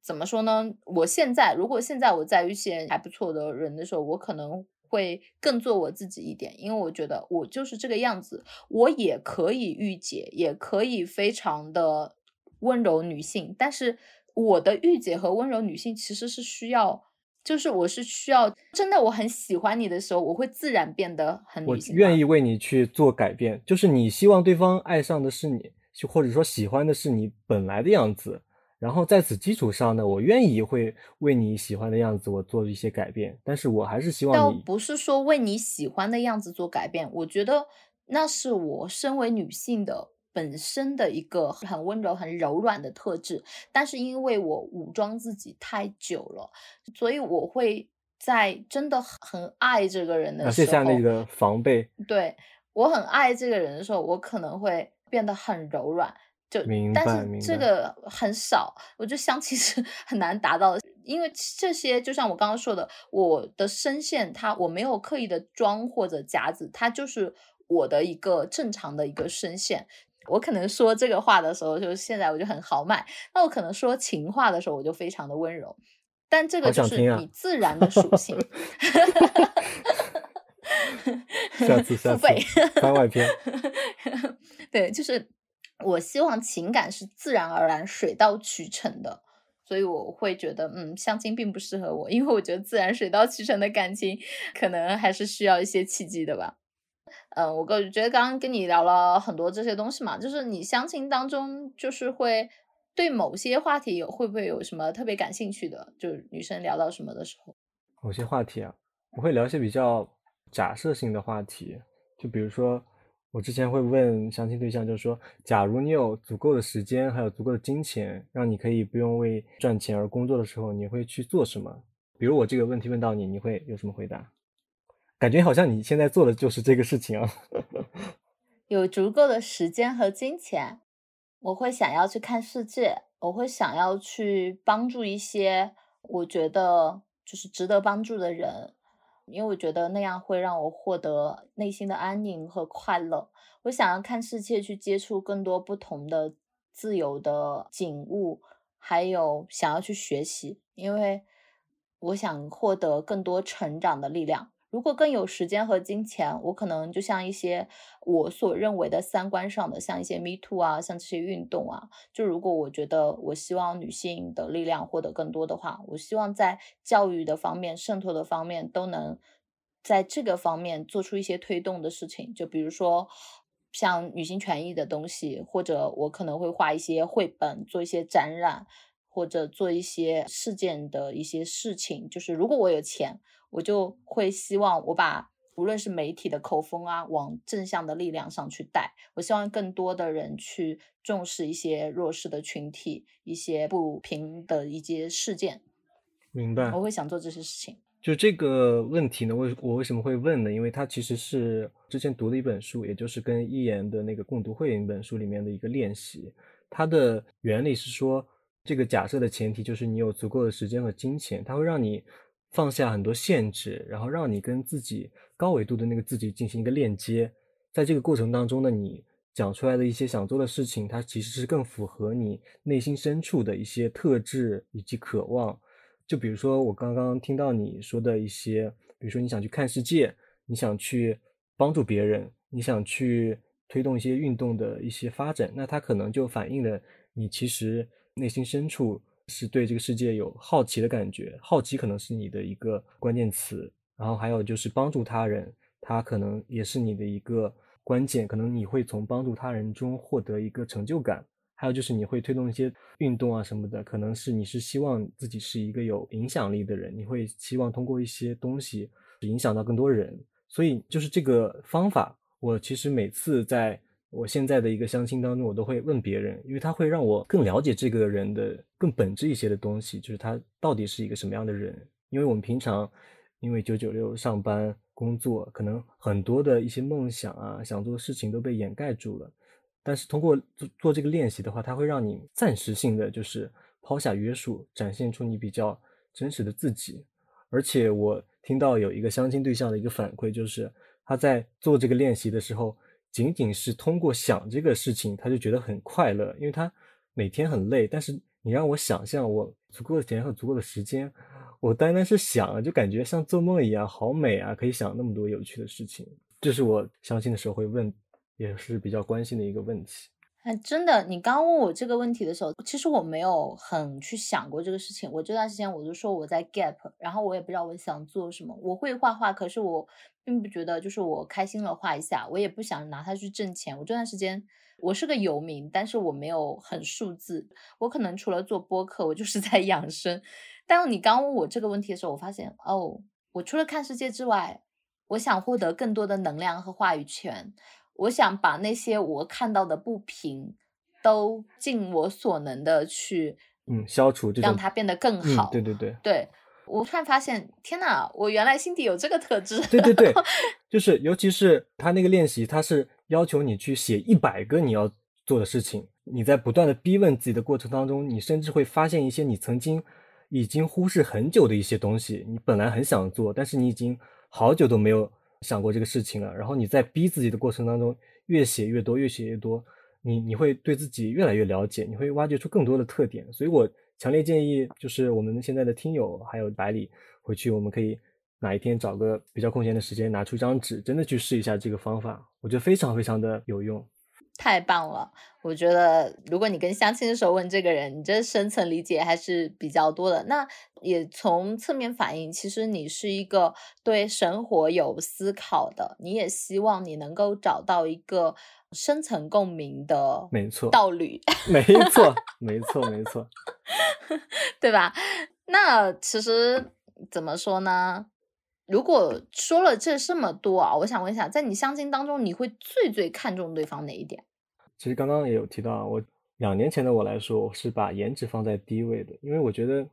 怎么说呢？我现在如果现在我在遇见还不错的人的时候，我可能会更做我自己一点，因为我觉得我就是这个样子，我也可以御姐，也可以非常的温柔女性，但是我的御姐和温柔女性其实是需要。就是我是需要真的我很喜欢你的时候，我会自然变得很我。愿意为你去做改变，就是你希望对方爱上的是你，就或者说喜欢的是你本来的样子，然后在此基础上呢，我愿意会为你喜欢的样子我做一些改变，但是我还是希望倒不是说为你喜欢的样子做改变，我觉得那是我身为女性的本身的一个很温柔、很柔软的特质。但是因为我武装自己太久了，所以我会在真的很爱这个人的啊时候，卸下那个防备。对我很爱这个人的时候，我可能会变得很柔软。就明但是这个很少，我觉得相亲 是很难达到的，因为这些就像我刚刚说的，我的声线它我没有刻意的装或者夹子，它就是我的一个正常的一个声线。我可能说这个话的时候，就是现在我就很豪迈；那我可能说情话的时候，我就非常的温柔。但这个就是你自然的属性。下次 下次番外篇。对，就是我希望情感是自然而然、水到渠成的，所以我会觉得，嗯，相亲并不适合我，因为我觉得自然水到渠成的感情，可能还是需要一些契机的吧。嗯，我个觉得刚刚跟你聊了很多这些东西嘛，就是你相亲当中，就是会对某些话题有会不会有什么特别感兴趣的？就是女生聊到什么的时候，某些话题啊，我会聊一些比较。假设性的话题，就比如说，我之前会问相亲对象，就是说，假如你有足够的时间，还有足够的金钱，让你可以不用为赚钱而工作的时候，你会去做什么？比如我这个问题问到你，你会有什么回答？感觉好像你现在做的就是这个事情啊。有足够的时间和金钱，我会想要去看世界，我会想要去帮助一些我觉得就是值得帮助的人。因为我觉得那样会让我获得内心的安宁和快乐。我想要看世界，去接触更多不同的自由的景物，还有想要去学习，因为我想获得更多成长的力量。如果更有时间和金钱，我可能就像一些我所认为的三观上的，像一些 Me Too 啊，像这些运动啊。就如果我觉得我希望女性的力量获得更多的话，我希望在教育的方面、渗透的方面都能在这个方面做出一些推动的事情。就比如说像女性权益的东西，或者我可能会画一些绘本，做一些展览，或者做一些事件的一些事情。就是如果我有钱。我就会希望我把无论是媒体的口风啊，往正向的力量上去带。我希望更多的人去重视一些弱势的群体，一些不平的一些事件。明白。我会想做这些事情。就这个问题呢，为我为什么会问呢？因为它其实是之前读的一本书，也就是跟一言的那个共读会一本书里面的一个练习。它的原理是说，这个假设的前提就是你有足够的时间和金钱，它会让你。放下很多限制，然后让你跟自己高维度的那个自己进行一个链接，在这个过程当中呢，你讲出来的一些想做的事情，它其实是更符合你内心深处的一些特质以及渴望。就比如说我刚刚听到你说的一些，比如说你想去看世界，你想去帮助别人，你想去推动一些运动的一些发展，那它可能就反映了你其实内心深处。是对这个世界有好奇的感觉，好奇可能是你的一个关键词，然后还有就是帮助他人，他可能也是你的一个关键，可能你会从帮助他人中获得一个成就感，还有就是你会推动一些运动啊什么的，可能是你是希望自己是一个有影响力的人，你会希望通过一些东西影响到更多人，所以就是这个方法，我其实每次在。我现在的一个相亲当中，我都会问别人，因为他会让我更了解这个人的更本质一些的东西，就是他到底是一个什么样的人。因为我们平常因为九九六上班工作，可能很多的一些梦想啊，想做的事情都被掩盖住了。但是通过做做这个练习的话，它会让你暂时性的就是抛下约束，展现出你比较真实的自己。而且我听到有一个相亲对象的一个反馈，就是他在做这个练习的时候。仅仅是通过想这个事情，他就觉得很快乐，因为他每天很累。但是你让我想象我足够的钱和足够的时间，我单单是想，就感觉像做梦一样，好美啊！可以想那么多有趣的事情，这是我相亲的时候会问，也是比较关心的一个问题。哎，真的，你刚问我这个问题的时候，其实我没有很去想过这个事情。我这段时间我就说我在 gap，然后我也不知道我想做什么。我会画画，可是我并不觉得就是我开心了画一下，我也不想拿它去挣钱。我这段时间我是个游民，但是我没有很数字。我可能除了做播客，我就是在养生。但你刚问我这个问题的时候，我发现哦，我除了看世界之外，我想获得更多的能量和话语权。我想把那些我看到的不平，都尽我所能的去，嗯，消除，让它变得更好。对对对，对我突然发现，天呐，我原来心底有这个特质。对对对，就是尤其是他那个练习，他是要求你去写一百个你要做的事情。你在不断的逼问自己的过程当中，你甚至会发现一些你曾经已经忽视很久的一些东西，你本来很想做，但是你已经好久都没有。想过这个事情了，然后你在逼自己的过程当中，越写越多，越写越多，你你会对自己越来越了解，你会挖掘出更多的特点。所以我强烈建议，就是我们现在的听友还有百里回去，我们可以哪一天找个比较空闲的时间，拿出一张纸，真的去试一下这个方法，我觉得非常非常的有用。太棒了！我觉得，如果你跟相亲的时候问这个人，你这深层理解还是比较多的。那也从侧面反映，其实你是一个对生活有思考的，你也希望你能够找到一个深层共鸣的，没错，道理，没错，没错，没错，对吧？那其实怎么说呢？如果说了这这么多啊，我想问一下，在你相亲当中，你会最最看重对方哪一点？其实刚刚也有提到，我两年前的我来说，我是把颜值放在第一位的，因为我觉得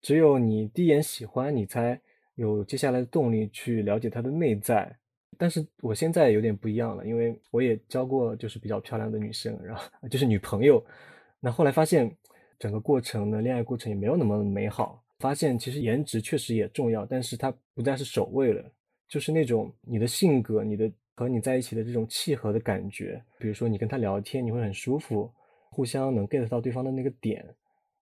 只有你第一眼喜欢，你才有接下来的动力去了解他的内在。但是我现在有点不一样了，因为我也交过就是比较漂亮的女生，然后 就是女朋友。那后来发现整个过程呢，恋爱过程也没有那么美好。发现其实颜值确实也重要，但是它不再是首位了。就是那种你的性格、你的和你在一起的这种契合的感觉。比如说你跟他聊天，你会很舒服，互相能 get 到对方的那个点。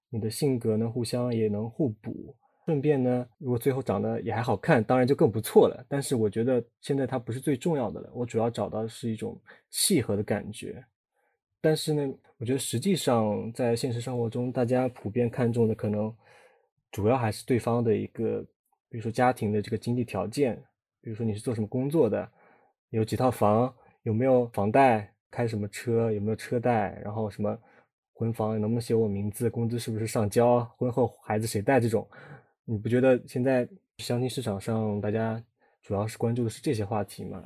你的性格呢，互相也能互补。顺便呢，如果最后长得也还好看，当然就更不错了。但是我觉得现在它不是最重要的了，我主要找到的是一种契合的感觉。但是呢，我觉得实际上在现实生活中，大家普遍看重的可能。主要还是对方的一个，比如说家庭的这个经济条件，比如说你是做什么工作的，有几套房，有没有房贷，开什么车，有没有车贷，然后什么婚房能不能写我名字，工资是不是上交，婚后孩子谁带这种，你不觉得现在相亲市场上大家主要是关注的是这些话题吗？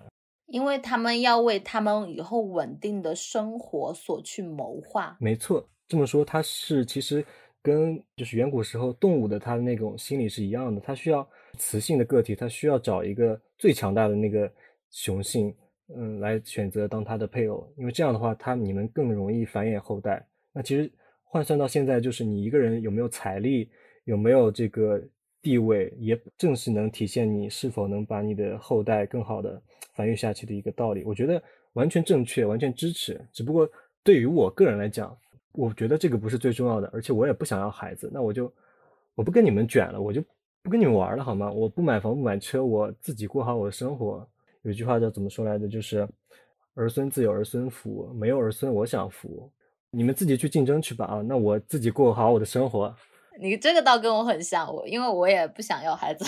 因为他们要为他们以后稳定的生活所去谋划。没错，这么说他是其实。跟就是远古时候动物的它的那种心理是一样的，它需要雌性的个体，它需要找一个最强大的那个雄性，嗯，来选择当它的配偶，因为这样的话，它你们更容易繁衍后代。那其实换算到现在，就是你一个人有没有财力，有没有这个地位，也正是能体现你是否能把你的后代更好的繁育下去的一个道理。我觉得完全正确，完全支持。只不过对于我个人来讲，我觉得这个不是最重要的，而且我也不想要孩子，那我就我不跟你们卷了，我就不跟你们玩了，好吗？我不买房不买车，我自己过好我的生活。有句话叫怎么说来着？就是儿孙自有儿孙福，没有儿孙我享福。你们自己去竞争去吧啊！那我自己过好我的生活。你这个倒跟我很像，我因为我也不想要孩子。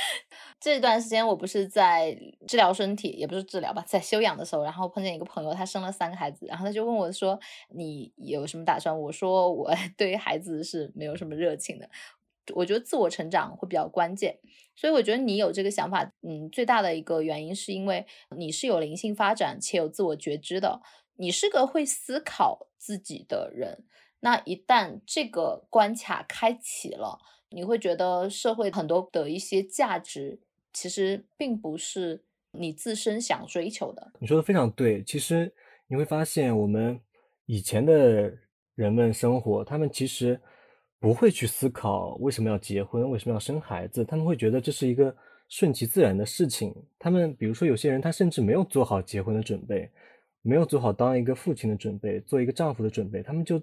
这段时间我不是在治疗身体，也不是治疗吧，在休养的时候，然后碰见一个朋友，他生了三个孩子，然后他就问我说：“你有什么打算？”我说：“我 对于孩子是没有什么热情的。我觉得自我成长会比较关键，所以我觉得你有这个想法，嗯，最大的一个原因是因为你是有灵性发展且有自我觉知的，你是个会思考自己的人。那一旦这个关卡开启了，你会觉得社会很多的一些价值。”其实并不是你自身想追求的。你说的非常对。其实你会发现，我们以前的人们生活，他们其实不会去思考为什么要结婚，为什么要生孩子。他们会觉得这是一个顺其自然的事情。他们比如说，有些人他甚至没有做好结婚的准备，没有做好当一个父亲的准备，做一个丈夫的准备，他们就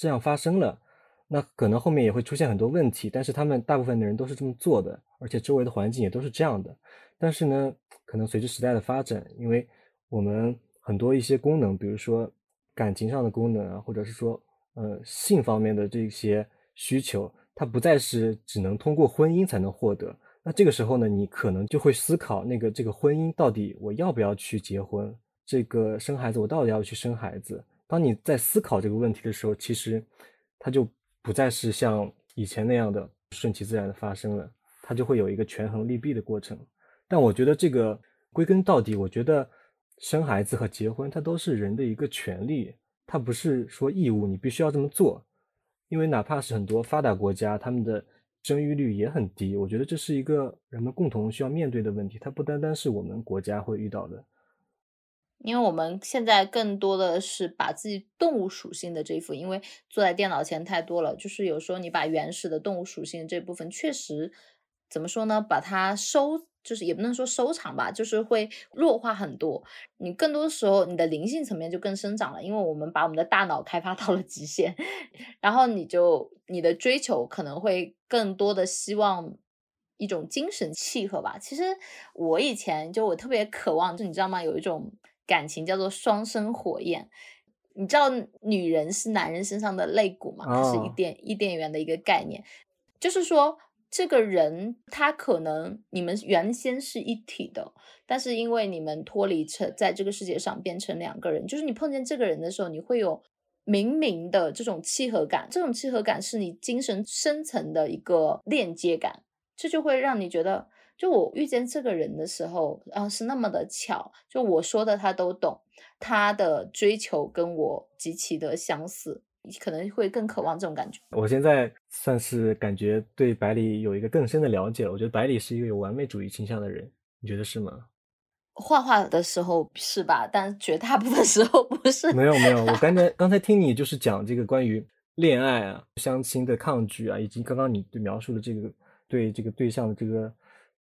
这样发生了。那可能后面也会出现很多问题，但是他们大部分的人都是这么做的，而且周围的环境也都是这样的。但是呢，可能随着时代的发展，因为我们很多一些功能，比如说感情上的功能啊，或者是说呃性方面的这些需求，它不再是只能通过婚姻才能获得。那这个时候呢，你可能就会思考，那个这个婚姻到底我要不要去结婚？这个生孩子我到底要去生孩子？当你在思考这个问题的时候，其实它就。不再是像以前那样的顺其自然的发生了，它就会有一个权衡利弊的过程。但我觉得这个归根到底，我觉得生孩子和结婚它都是人的一个权利，它不是说义务，你必须要这么做。因为哪怕是很多发达国家，他们的生育率也很低。我觉得这是一个人们共同需要面对的问题，它不单单是我们国家会遇到的。因为我们现在更多的是把自己动物属性的这一副，因为坐在电脑前太多了，就是有时候你把原始的动物属性这部分确实怎么说呢，把它收就是也不能说收藏吧，就是会弱化很多。你更多时候，你的灵性层面就更生长了，因为我们把我们的大脑开发到了极限，然后你就你的追求可能会更多的希望一种精神契合吧。其实我以前就我特别渴望，就你知道吗？有一种感情叫做双生火焰。你知道女人是男人身上的肋骨吗？它是伊甸伊甸园的一个概念，就是说。这个人他可能你们原先是一体的，但是因为你们脱离成在这个世界上变成两个人，就是你碰见这个人的时候，你会有明明的这种契合感，这种契合感是你精神深层的一个链接感，这就会让你觉得，就我遇见这个人的时候，啊是那么的巧，就我说的他都懂，他的追求跟我极其的相似。可能会更渴望这种感觉。我现在算是感觉对百里有一个更深的了解了。我觉得百里是一个有完美主义倾向的人，你觉得是吗？画画的时候是吧？但绝大部分时候不是。没有没有，我刚才刚才听你就是讲这个关于恋爱啊、相亲的抗拒啊，以及刚刚你对描述的这个对这个对象的这个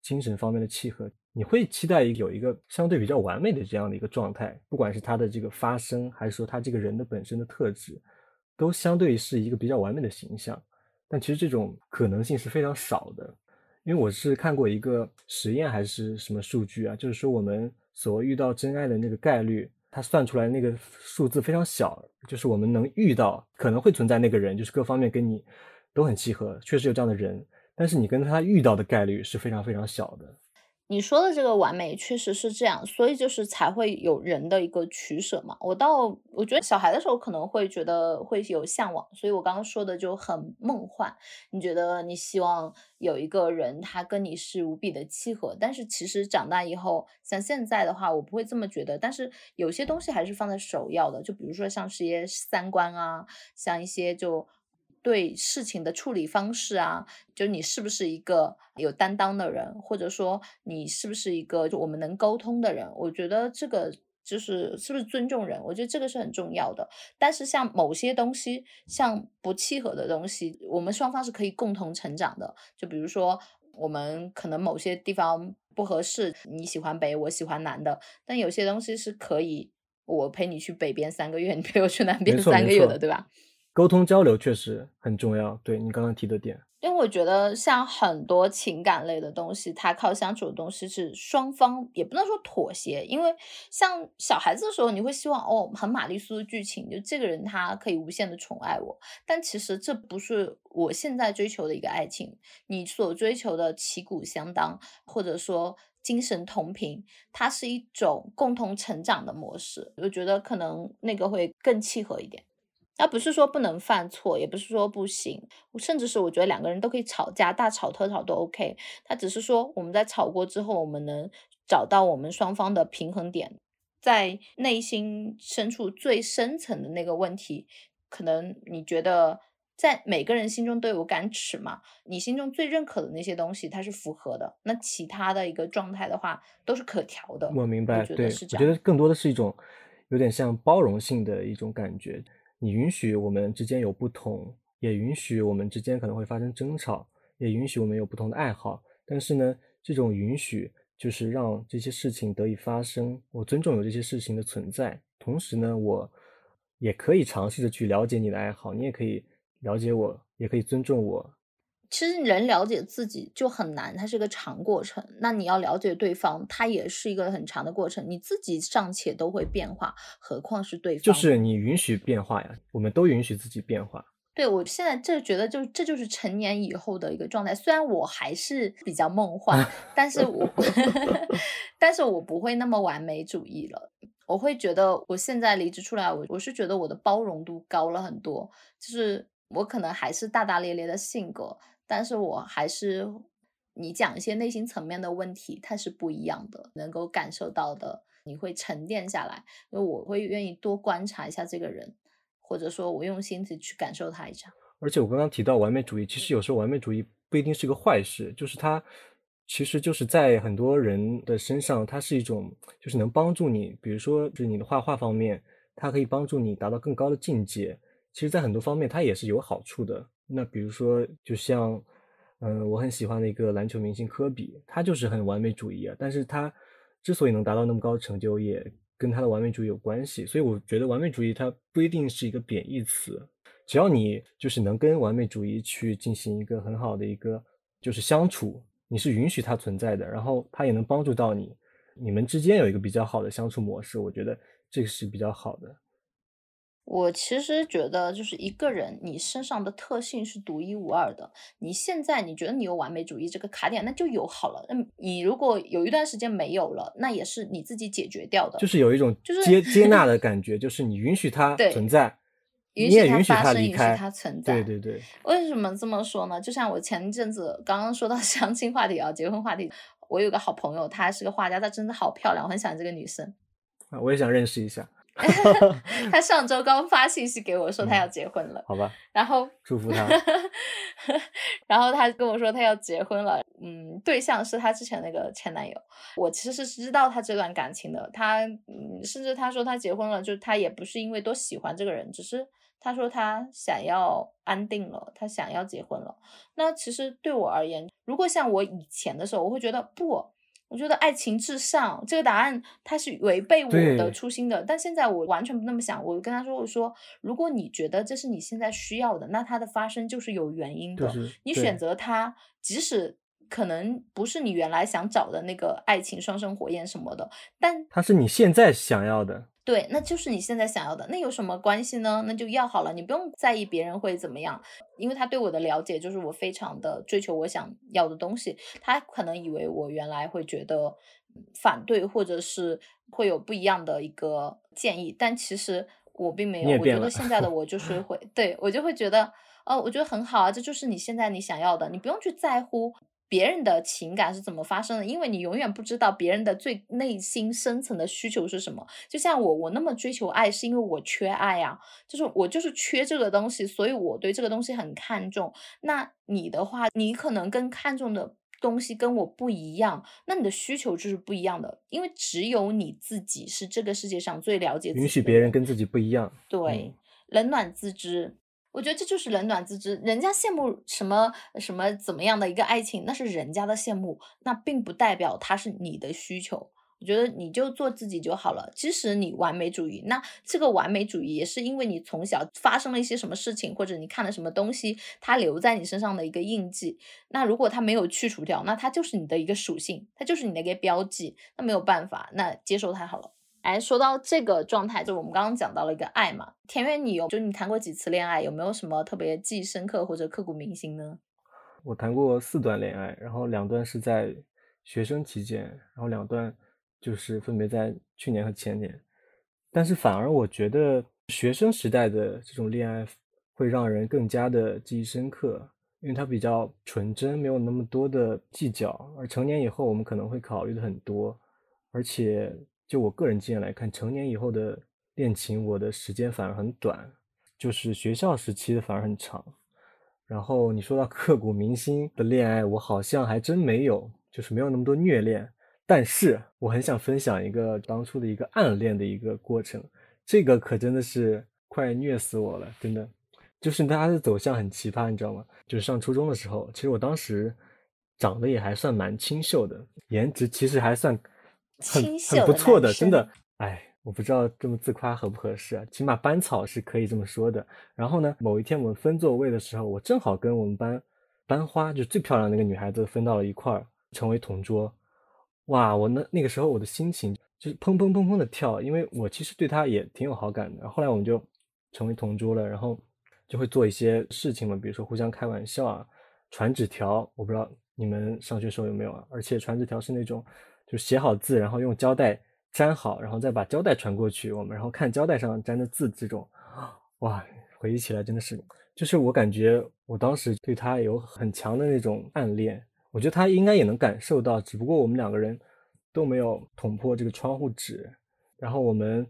精神方面的契合，你会期待有一个相对比较完美的这样的一个状态，不管是他的这个发声，还是说他这个人的本身的特质。都相对是一个比较完美的形象，但其实这种可能性是非常少的，因为我是看过一个实验还是什么数据啊，就是说我们所遇到真爱的那个概率，它算出来那个数字非常小，就是我们能遇到可能会存在那个人，就是各方面跟你都很契合，确实有这样的人，但是你跟他遇到的概率是非常非常小的。你说的这个完美确实是这样，所以就是才会有人的一个取舍嘛。我到我觉得小孩的时候可能会觉得会有向往，所以我刚刚说的就很梦幻。你觉得你希望有一个人他跟你是无比的契合，但是其实长大以后，像现在的话，我不会这么觉得。但是有些东西还是放在首要的，就比如说像是一些三观啊，像一些就。对事情的处理方式啊，就你是不是一个有担当的人，或者说你是不是一个就我们能沟通的人？我觉得这个就是是不是尊重人，我觉得这个是很重要的。但是像某些东西，像不契合的东西，我们双方是可以共同成长的。就比如说我们可能某些地方不合适，你喜欢北，我喜欢南的，但有些东西是可以，我陪你去北边三个月，你陪我去南边三个月的，对吧？沟通交流确实很重要，对你刚刚提的点。因为我觉得像很多情感类的东西，它靠相处的东西是双方也不能说妥协，因为像小孩子的时候，你会希望哦很玛丽苏的剧情，就这个人他可以无限的宠爱我，但其实这不是我现在追求的一个爱情。你所追求的旗鼓相当，或者说精神同频，它是一种共同成长的模式，我觉得可能那个会更契合一点。那不是说不能犯错，也不是说不行，甚至是我觉得两个人都可以吵架，大吵特吵都 OK。他只是说我们在吵过之后，我们能找到我们双方的平衡点，在内心深处最深层的那个问题，可能你觉得在每个人心中都有杆尺嘛？你心中最认可的那些东西，它是符合的。那其他的一个状态的话，都是可调的。我明白，对，我觉得更多的是一种有点像包容性的一种感觉。你允许我们之间有不同，也允许我们之间可能会发生争吵，也允许我们有不同的爱好。但是呢，这种允许就是让这些事情得以发生。我尊重有这些事情的存在，同时呢，我也可以尝试着去了解你的爱好，你也可以了解我，也可以尊重我。其实人了解自己就很难，它是个长过程。那你要了解对方，它也是一个很长的过程。你自己尚且都会变化，何况是对方？就是你允许变化呀，我们都允许自己变化。对我现在这觉得，就这就是成年以后的一个状态。虽然我还是比较梦幻，但是我 但是我不会那么完美主义了。我会觉得，我现在离职出来，我我是觉得我的包容度高了很多。就是我可能还是大大咧咧的性格。但是我还是，你讲一些内心层面的问题，它是不一样的，能够感受到的，你会沉淀下来。因为我会愿意多观察一下这个人，或者说我用心思去感受他一下。而且我刚刚提到完美主义，其实有时候完美主义不一定是个坏事，就是它其实就是在很多人的身上，它是一种就是能帮助你，比如说就是你的画画方面，它可以帮助你达到更高的境界。其实，在很多方面，它也是有好处的。那比如说，就像嗯，我很喜欢的一个篮球明星科比，他就是很完美主义啊。但是他之所以能达到那么高的成就，也跟他的完美主义有关系。所以我觉得完美主义它不一定是一个贬义词，只要你就是能跟完美主义去进行一个很好的一个就是相处，你是允许它存在的，然后它也能帮助到你，你们之间有一个比较好的相处模式，我觉得这个是比较好的。我其实觉得，就是一个人你身上的特性是独一无二的。你现在你觉得你有完美主义这个卡点，那就有好了。那你如果有一段时间没有了，那也是你自己解决掉的。就是有一种就是接接纳 的感觉，就是你允许它存在，你允许它也允许发生，允许。它存在。对对对，为什么这么说呢？就像我前一阵子刚刚说到 相亲话题啊，结婚话题，我有个好朋友，她是个画家，她真的好漂亮，我很喜欢这个女生。啊，我也想认识一下，她上周刚发信息给我说她嗯要结婚了，好吧，然后祝福他。然后他跟我说他要结婚了，嗯，对象是他之前那个前男友。我其实是知道他这段感情的，他嗯，甚至他说他结婚了，就他也不是因为多喜欢这个人，只是他说他想要安定了，他想要结婚了。那其实对我而言，如果像我以前的时候，我会觉得不。我觉得爱情至上这个答案它是违背我的初心的，但现在我完全不那么想。我跟他说：“我说，如果你觉得这是你现在需要的，那它的发生就是有原因的。就是你选择它，即使可能不是你原来想找的那个爱情双生火焰什么的，但它是你现在想要的，对，那就是你现在想要的，那有什么关系呢？那就要好了，你不用在意别人会怎么样，因为他对我的了解就是我非常的追求我想要的东西，他可能以为我原来会觉得反对，或者是会有不一样的一个建议，但其实我并没有，我觉得现在的我就是会，对我就会觉得，哦，我觉得很好啊，这就是你现在你想要的，你不用去在乎。别人的情感是怎么发生的？因为你永远不知道别人的最内心深层的需求是什么。就像我，我那么追求爱，是因为我缺爱啊，就是我就是缺这个东西，所以我对这个东西很看重。那你的话，你可能更看重的东西跟我不一样，那你的需求就是不一样的，因为只有你自己是这个世界上最了解自己的允许别人跟自己不一样。对嗯，冷暖自知。我觉得这就是冷暖自知。人家羡慕什么什么怎么样的一个爱情，那是人家的羡慕，那并不代表它是你的需求。我觉得你就做自己就好了。即使你完美主义，那这个完美主义也是因为你从小发生了一些什么事情，或者你看了什么东西，它留在你身上的一个印记。那如果它没有去除掉，那它就是你的一个属性，它就是你的一个标记。那没有办法，那接受它好了。哎，说到这个状态，就我们刚刚讲到了一个爱嘛。田园，你有就你谈过几次恋爱？有没有什么特别记忆深刻或者刻骨铭心呢？我谈过四段恋爱，然后两段是在学生期间，然后两段就是分别在去年和前年。但是反而我觉得学生时代的这种恋爱会让人更加的记忆深刻，因为它比较纯真，没有那么多的计较。而成年以后，我们可能会考虑的很多，而且就我个人经验来看，成年以后的恋情，我的时间反而很短，就是学校时期的反而很长。然后你说到刻骨铭心的恋爱，我好像还真没有，就是没有那么多虐恋。但是我很想分享一个当初的一个暗恋的一个过程，这个可真的是快虐死我了，真的。就是他的走向很奇葩，你知道吗？就是上初中的时候，其实我当时长得也还算蛮清秀的，颜值其实还算很很不错的，真的。哎，我不知道这么自夸合不合适啊，起码班草是可以这么说的。然后呢，某一天我们分座位的时候，我正好跟我们班班花，就最漂亮的那个女孩子分到了一块儿，成为同桌。哇，我那那个时候我的心情就是砰砰砰砰的跳，因为我其实对她也挺有好感的。后来我们就成为同桌了，然后就会做一些事情嘛，比如说互相开玩笑啊，传纸条。我不知道你们上学时候有没有啊？而且传纸条是那种就写好字，然后用胶带粘好，然后再把胶带传过去，我们然后看胶带上粘的字，这种哇，回忆起来真的是，就是我感觉我当时对他有很强的那种暗恋。我觉得他应该也能感受到，只不过我们两个人都没有捅破这个窗户纸。然后我们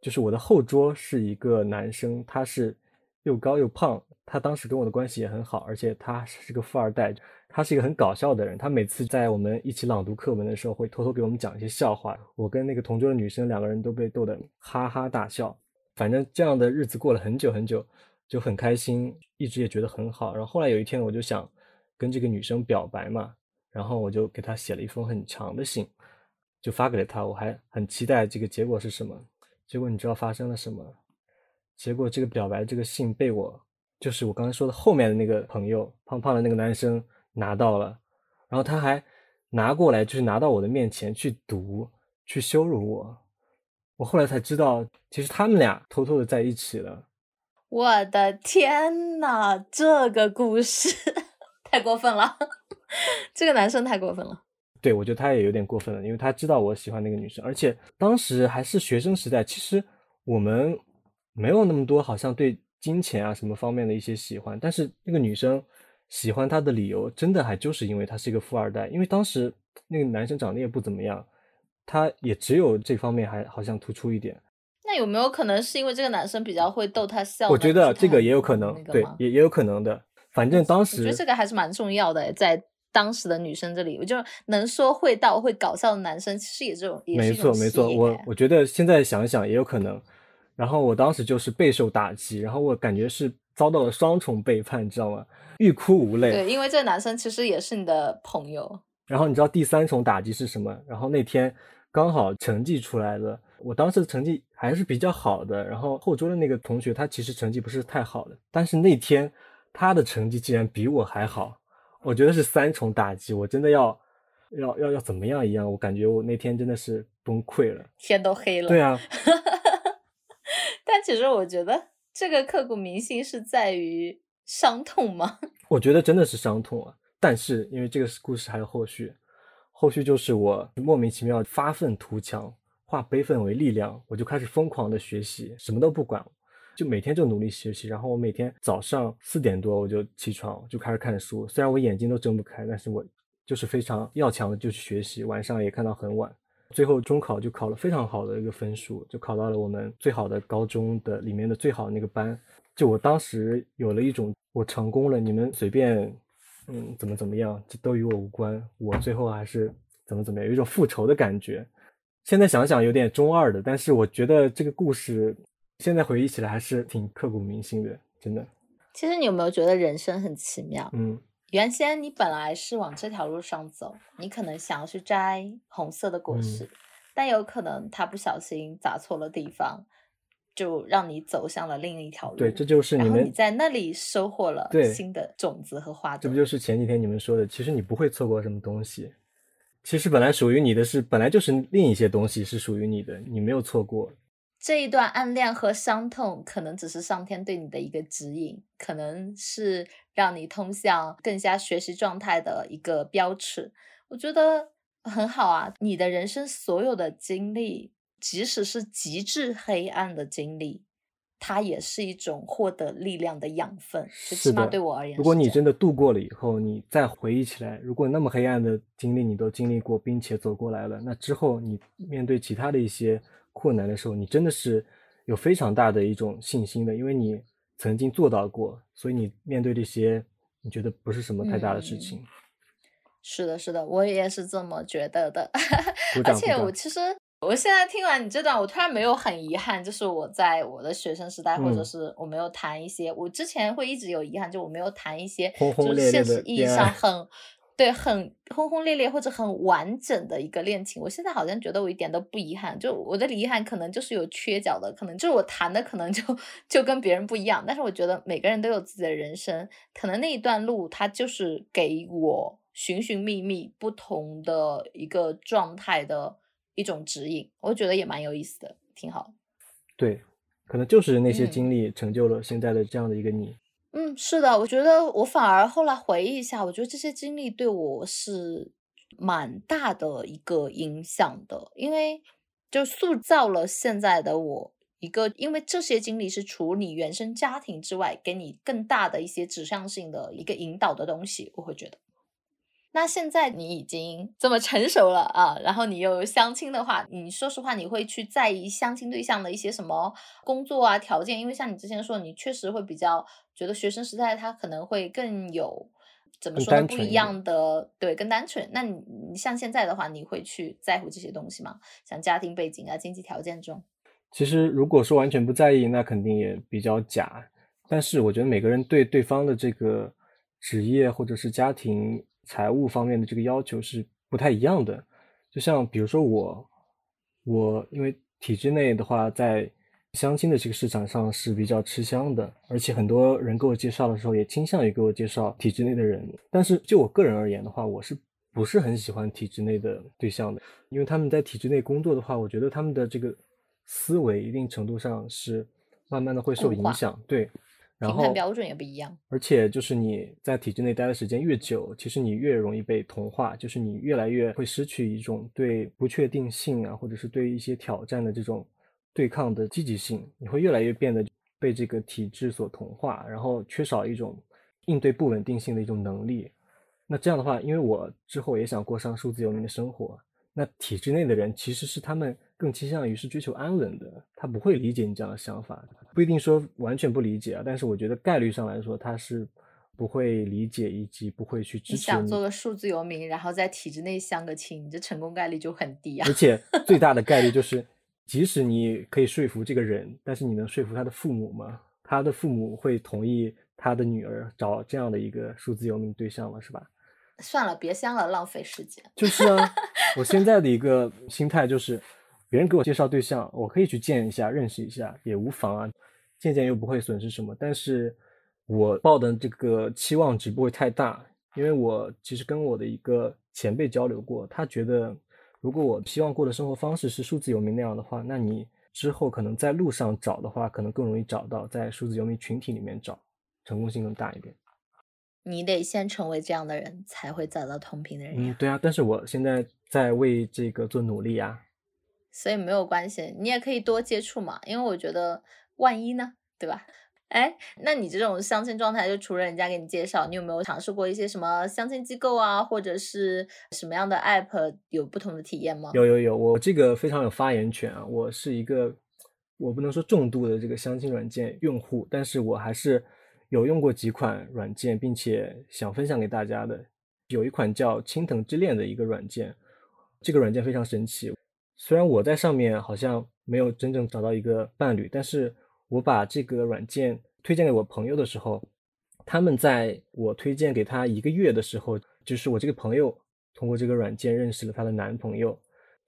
就是我的后桌是一个男生，他是又高又胖，他当时跟我的关系也很好，而且他是个富二代，他是一个很搞笑的人。他每次在我们一起朗读课文的时候，会偷偷给我们讲一些笑话。我跟那个同桌的女生两个人都被逗得哈哈大笑。反正这样的日子过了很久很久，就很开心，一直也觉得很好。然后后来有一天，我就想。跟这个女生表白嘛，然后我就给她写了一封很长的信，就发给了她。我还很期待这个结果是什么。结果你知道发生了什么？结果这个表白这个信被我，就是我刚才说的后面的那个朋友，胖胖的那个男生拿到了，然后他还拿过来，就是拿到我的面前去读，去羞辱我。我后来才知道，其实他们俩偷偷的在一起了。我的天呐，这个故事太过分了，这个男生太过分了。对，我觉得他也有点过分了，因为他知道我喜欢那个女生，而且当时还是学生时代，其实我们没有那么多好像对金钱啊什么方面的一些喜欢，但是那个女生喜欢他的理由，真的还就是因为他是一个富二代，因为当时那个男生长得也不怎么样，他也只有这方面还好像突出一点。那有没有可能是因为这个男生比较会逗她笑？我觉得这个也有可能，对，也也有可能的。反正当时我觉得这个还是蛮重要的，在。当时的女生这里，我就能说会道会搞笑的男生，其实也这种，没错没错。我我觉得现在想想也有可能。然后我当时就是备受打击，然后我感觉是遭到了双重背叛，你知道吗？欲哭无泪。对，因为这个男生其实也是你的朋友。然后你知道第三重打击是什么？然后那天刚好成绩出来了，我当时的成绩还是比较好的。然后后桌的那个同学他其实成绩不是太好的，但是那天他的成绩竟然比我还好。我觉得是三重打击，我真的要要要要怎么样一样？我感觉我那天真的是崩溃了，天都黑了。对啊，但其实我觉得这个刻骨铭心是在于伤痛吗？我觉得真的是伤痛啊！但是因为这个故事还有后续，后续就是我莫名其妙发愤图强，化悲愤为力量，我就开始疯狂的学习，什么都不管。就每天就努力学习，然后我每天早上四点多我就起床，就开始看书。虽然我眼睛都睁不开，但是我就是非常要强的就去学习。晚上也看到很晚，最后中考就考了非常好的一个分数，就考到了我们最好的高中的里面的最好的那个班。就我当时有了一种我成功了，你们随便嗯怎么怎么样，这都与我无关。我最后还是怎么怎么样，有一种复仇的感觉。现在想想有点中二的，但是我觉得这个故事。现在回忆起来还是挺刻骨铭心的，真的。其实你有没有觉得人生很奇妙？嗯，原先你本来是往这条路上走，你可能想要去摘红色的果实，但有可能他不小心砸错了地方，就让你走向了另一条路。对，这就是你们你在那里收获了新的种子和花朵。这不就是前几天你们说的？其实你不会错过什么东西，其实本来属于你的是本来就是另一些东西是属于你的，你没有错过。这一段暗恋和伤痛，可能只是上天对你的一个指引，可能是让你通向更加学习状态的一个标尺。我觉得很好啊，你的人生所有的经历，即使是极致黑暗的经历，它也是一种获得力量的养分。起码对我而言，如果你真的度过了以后，你再回忆起来，如果那么黑暗的经历你都经历过，并且走过来了，那之后你面对其他的一些。困难的时候，你真的是有非常大的一种信心的，因为你曾经做到过，所以你面对这些，你觉得不是什么太大的事情。是的，是的，我也是这么觉得的。而且我其实，我现在听完你这段，我突然没有很遗憾，就是我在我的学生时代，或者是我没有谈一些，我之前会一直有遗憾，就我没有谈一些，就是现实意义上很。对，很轰轰烈烈或者很完整的一个恋情，我现在好像觉得我一点都不遗憾。就我的遗憾可能就是有缺角的，可能就是我谈的可能就就跟别人不一样。但是我觉得每个人都有自己的人生，可能那一段路它就是给我寻寻觅觅不同的一个状态的一种指引。我觉得也蛮有意思的，挺好。对，可能就是那些经历成就了现在的这样的一个你。嗯，嗯是的，我觉得我反而后来回忆一下，我觉得这些经历对我是蛮大的一个影响的，因为就塑造了现在的我一个，因为这些经历是除你原生家庭之外，给你更大的一些指向性的一个引导的东西，我会觉得。那现在你已经这么成熟了啊，然后你又相亲的话，你说实话，你会去在意相亲对象的一些什么工作啊条件？因为像你之前说，你确实会比较觉得学生时代他可能会更有怎么说不一样的，对，更单纯。那你你像现在的话，你会去在乎这些东西吗？像家庭背景啊、经济条件这种？其实如果说完全不在意，那肯定也比较假。但是我觉得每个人对对方的这个。职业或者是家庭财务方面的这个要求是不太一样的。就像比如说我，我因为体制内的话，在相亲的这个市场上是比较吃香的，而且很多人给我介绍的时候也倾向于给我介绍体制内的人。但是就我个人而言的话，我是不是很喜欢体制内的对象的？因为他们在体制内工作的话，我觉得他们的这个思维一定程度上是慢慢的会受影响。对，然后标准也不一样。而且就是你在体制内待的时间越久，其实你越容易被同化，就是你越来越会失去一种对不确定性啊，或者是对一些挑战的这种。对抗的积极性，你会越来越变得被这个体制所同化，然后缺少一种应对不稳定性的一种能力。那这样的话，因为我之后也想过上数字游民的生活，那体制内的人其实是他们更倾向于是追求安稳的，他不会理解你这样的想法，不一定说完全不理解啊，但是我觉得概率上来说，他是不会理解以及不会去支持你。想做个数字游民，然后在体制内相个亲，你这成功概率就很低啊。而且 最大的概率就是。即使你可以说服这个人，但是你能说服他的父母吗？他的父母会同意他的女儿找这样的一个数字游民对象吗？是吧？算了，别相了，浪费时间。就是啊，我现在的一个心态就是，别人给我介绍对象，我可以去见一下，认识一下也无妨啊，见见又不会损失什么。但是我抱的这个期望值不会太大，因为我其实跟我的一个前辈交流过，他觉得。如果我希望过的生活方式是数字游民那样的话，那你之后可能在路上找的话，可能更容易找到，在数字游民群体里面找，成功性更大一点。你得先成为这样的人，才会找到同频的人。嗯，对啊，但是我现在在为这个做努力啊。所以没有关系，你也可以多接触嘛，因为我觉得万一呢，对吧？哎，那你这种相亲状态，就除了人家给你介绍，你有没有尝试过一些什么相亲机构啊，或者是什么样的 app 有不同的体验吗？有有有，我这个非常有发言权啊！我是一个，我不能说重度的这个相亲软件用户，但是我还是有用过几款软件，并且想分享给大家的。有一款叫青藤之恋的一个软件，这个软件非常神奇。虽然我在上面好像没有真正找到一个伴侣，但是。我把这个软件推荐给我朋友的时候，他们在我推荐给他一个月的时候，就是我这个朋友通过这个软件认识了她的男朋友，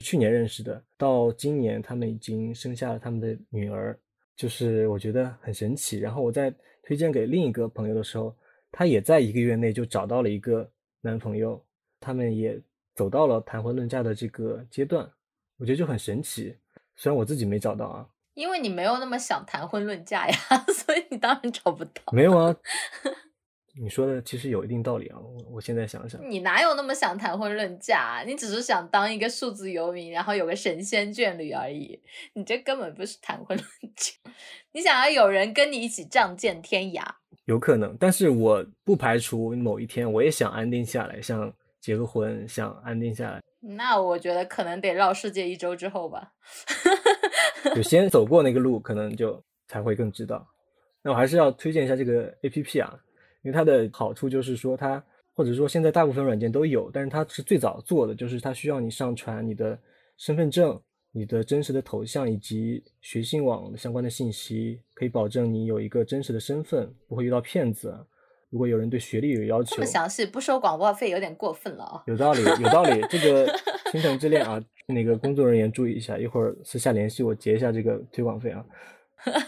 去年认识的，到今年他们已经生下了他们的女儿，就是我觉得很神奇。然后我在推荐给另一个朋友的时候，他也在一个月内就找到了一个男朋友，他们也走到了谈婚论嫁的这个阶段，我觉得就很神奇。虽然我自己没找到啊。因为你没有那么想谈婚论嫁呀，所以你当然找不到。没有啊，你说的其实有一定道理啊。我我现在想想，你哪有那么想谈婚论嫁？你只是想当一个数字游民，然后有个神仙眷侣而已。你这根本不是谈婚论嫁，你想要有人跟你一起仗剑天涯。有可能，但是我不排除某一天我也想安定下来，想结个婚，想安定下来。那我觉得可能得绕世界一周之后吧。就 先走过那个路，可能就才会更知道。那我还是要推荐一下这个 A P P 啊，因为它的好处就是说它，或者说现在大部分软件都有，但是它是最早做的，就是它需要你上传你的身份证、你的真实的头像以及学信网相关的信息，可以保证你有一个真实的身份，不会遇到骗子。如果有人对学历有要求，这么详细，不收广告费有点过分了啊！有道理，有道理。这个倾城之恋啊，那个工作人员注意一下，一会儿私下联系我结一下这个推广费啊。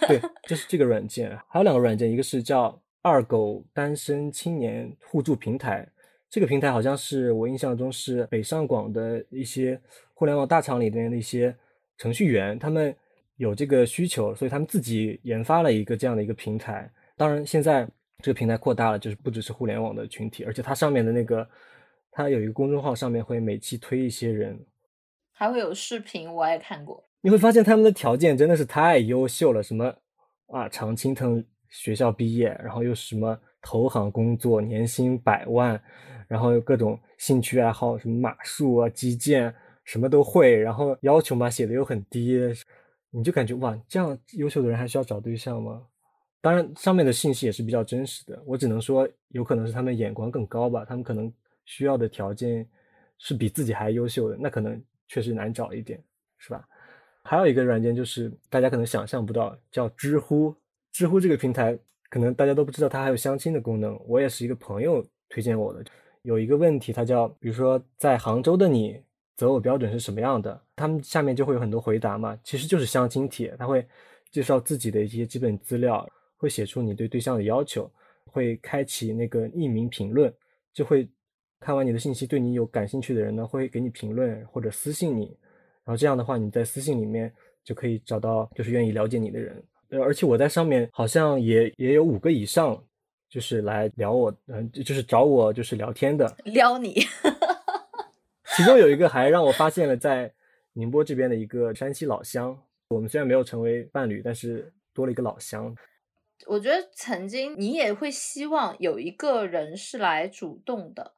对，就是这个软件，还有两个软件，一个是叫二狗单身青年互助平台，这个平台好像是我印象中是北上广的一些互联网大厂里面的一些程序员，他们有这个需求，所以他们自己研发了一个这样的一个平台。当然现在。这个平台扩大了，就是不只是互联网的群体，而且它上面的那个，它有一个公众号，上面会每期推一些人，还会有视频，我也看过。你会发现他们的条件真的是太优秀了，什么啊，常青藤学校毕业，然后又什么投行工作，年薪百万，然后又各种兴趣爱好，什么马术啊、击剑，什么都会，然后要求嘛写的又很低，你就感觉哇，这样优秀的人还需要找对象吗？当然，上面的信息也是比较真实的。我只能说，有可能是他们眼光更高吧，他们可能需要的条件是比自己还优秀的，那可能确实难找一点，是吧？还有一个软件就是大家可能想象不到，叫知乎。知乎这个平台可能大家都不知道它还有相亲的功能。我也是一个朋友推荐我的。有一个问题，它叫，比如说在杭州的你择偶标准是什么样的？他们下面就会有很多回答嘛，其实就是相亲帖，他会介绍自己的一些基本资料，会写出你对对象的要求，会开启那个匿名评论，就会看完你的信息，对你有感兴趣的人呢，会给你评论或者私信你，然后这样的话，你在私信里面就可以找到就是愿意了解你的人。呃，而且我在上面好像也也有五个以上，就是来聊我，嗯，就是找我就是聊天的，撩你。其中有一个还让我发现了在宁波这边的一个山西老乡，我们虽然没有成为伴侣，但是多了一个老乡。我觉得曾经你也会希望有一个人是来主动的。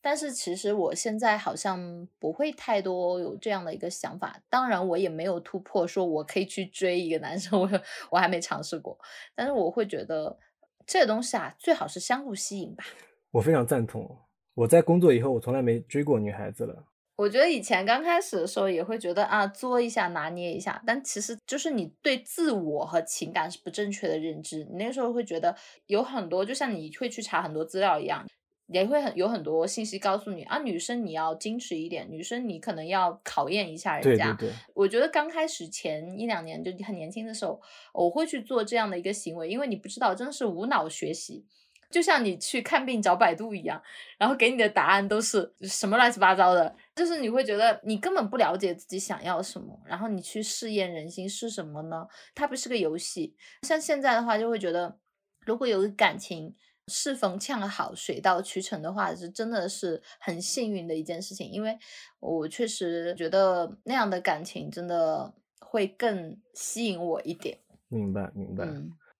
但是其实我现在好像不会太多有这样的一个想法，当然我也没有突破，说我可以去追一个男生，我我还没尝试过。但是我会觉得这个东西啊，最好是相互吸引吧。我非常赞同。我在工作以后，我从来没追过女孩子了。我觉得以前刚开始的时候也会觉得啊，作一下，拿捏一下，但其实就是你对自我和情感是不正确的认知。你那个时候会觉得有很多，就像你会去查很多资料一样。也会很有很多信息告诉你啊，女生你要矜持一点，女生你可能要考验一下人家。对对对。我觉得刚开始前一两年就很年轻的时候，我会去做这样的一个行为，因为你不知道，真的是无脑学习，就像你去看病找百度一样，然后给你的答案都是什么乱七八糟的，就是你会觉得你根本不了解自己想要什么，然后你去试验人心是什么呢？它不是个游戏。像现在的话，就会觉得如果有个感情。适逢恰好，水到渠成的话，是真的是很幸运的一件事情。因为我确实觉得那样的感情真的会更吸引我一点。明白，明白。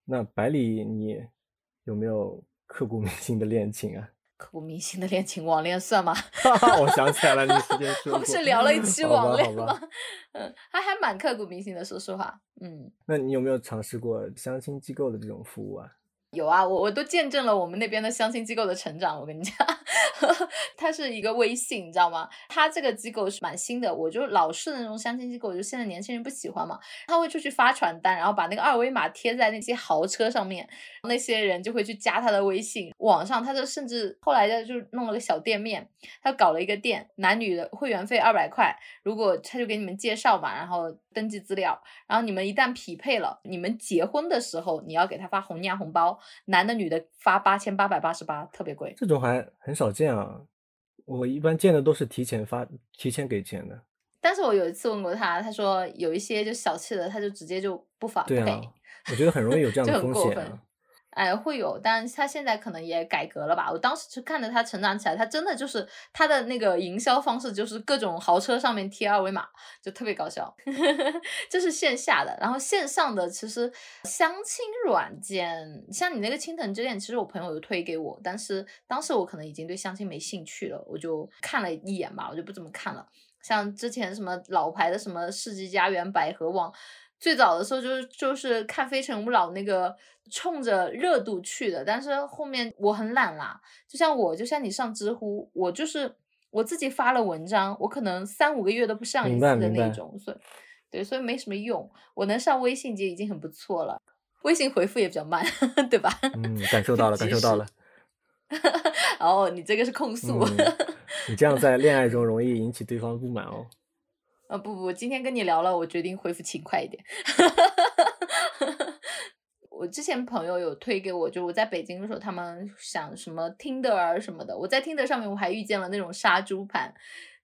那百里，你有没有刻骨铭心的恋情啊？刻骨铭心的恋情，网恋算吗？我想起来了，你之前说我是聊了一期网恋吗？嗯，还还蛮刻骨铭心的，说实话。嗯，那你有没有尝试过相亲机构的这种服务啊？有啊，我我都见证了我们那边的相亲机构的成长。我跟你讲，它是一个微信，你知道吗？它这个机构是蛮新的。我就老式的那种相亲机构，就现在年轻人不喜欢嘛。他会出去发传单，然后把那个二维码贴在那些豪车上面，那些人就会去加他的微信。网上他就甚至后来的就弄了个小店面，他搞了一个店，男女的会员费二百块。如果他就给你们介绍嘛，然后登记资料，然后你们一旦匹配了，你们结婚的时候你要给他发红娘红包。男的女的发八千八百八十八，特别贵。这种还很少见啊，我一般见的都是提前发、提前给钱的。但是我有一次问过他，他说有一些就小气的，他就直接就不发。对啊，我觉得很容易有这样的风险。哎，会有，但他现在可能也改革了吧？我当时就看着他成长起来，他真的就是他的那个营销方式，就是各种豪车上面贴二维码，就特别搞笑。这是线下的，然后线上的其实相亲软件，像你那个青藤之恋，其实我朋友有推给我，但是当时我可能已经对相亲没兴趣了，我就看了一眼吧，我就不怎么看了。像之前什么老牌的什么世纪佳缘、百合网。最早的时候就是就是看《非诚勿扰》那个冲着热度去的，但是后面我很懒啦。就像我，就像你上知乎，我就是我自己发了文章，我可能三五个月都不上一次的那种，所以对，所以没什么用。我能上微信就已经很不错了，微信回复也比较慢，对吧？嗯，感受 到了，感受到了。哦，你这个是控诉。你这样在恋爱 中容易引起对方不满哦。啊不不，今天跟你聊了，我决定回复勤快一点。我之前朋友有推给我，就我在北京的时候，他们想什么听的儿什么的，我在听的上面我还遇见了那种杀猪盘，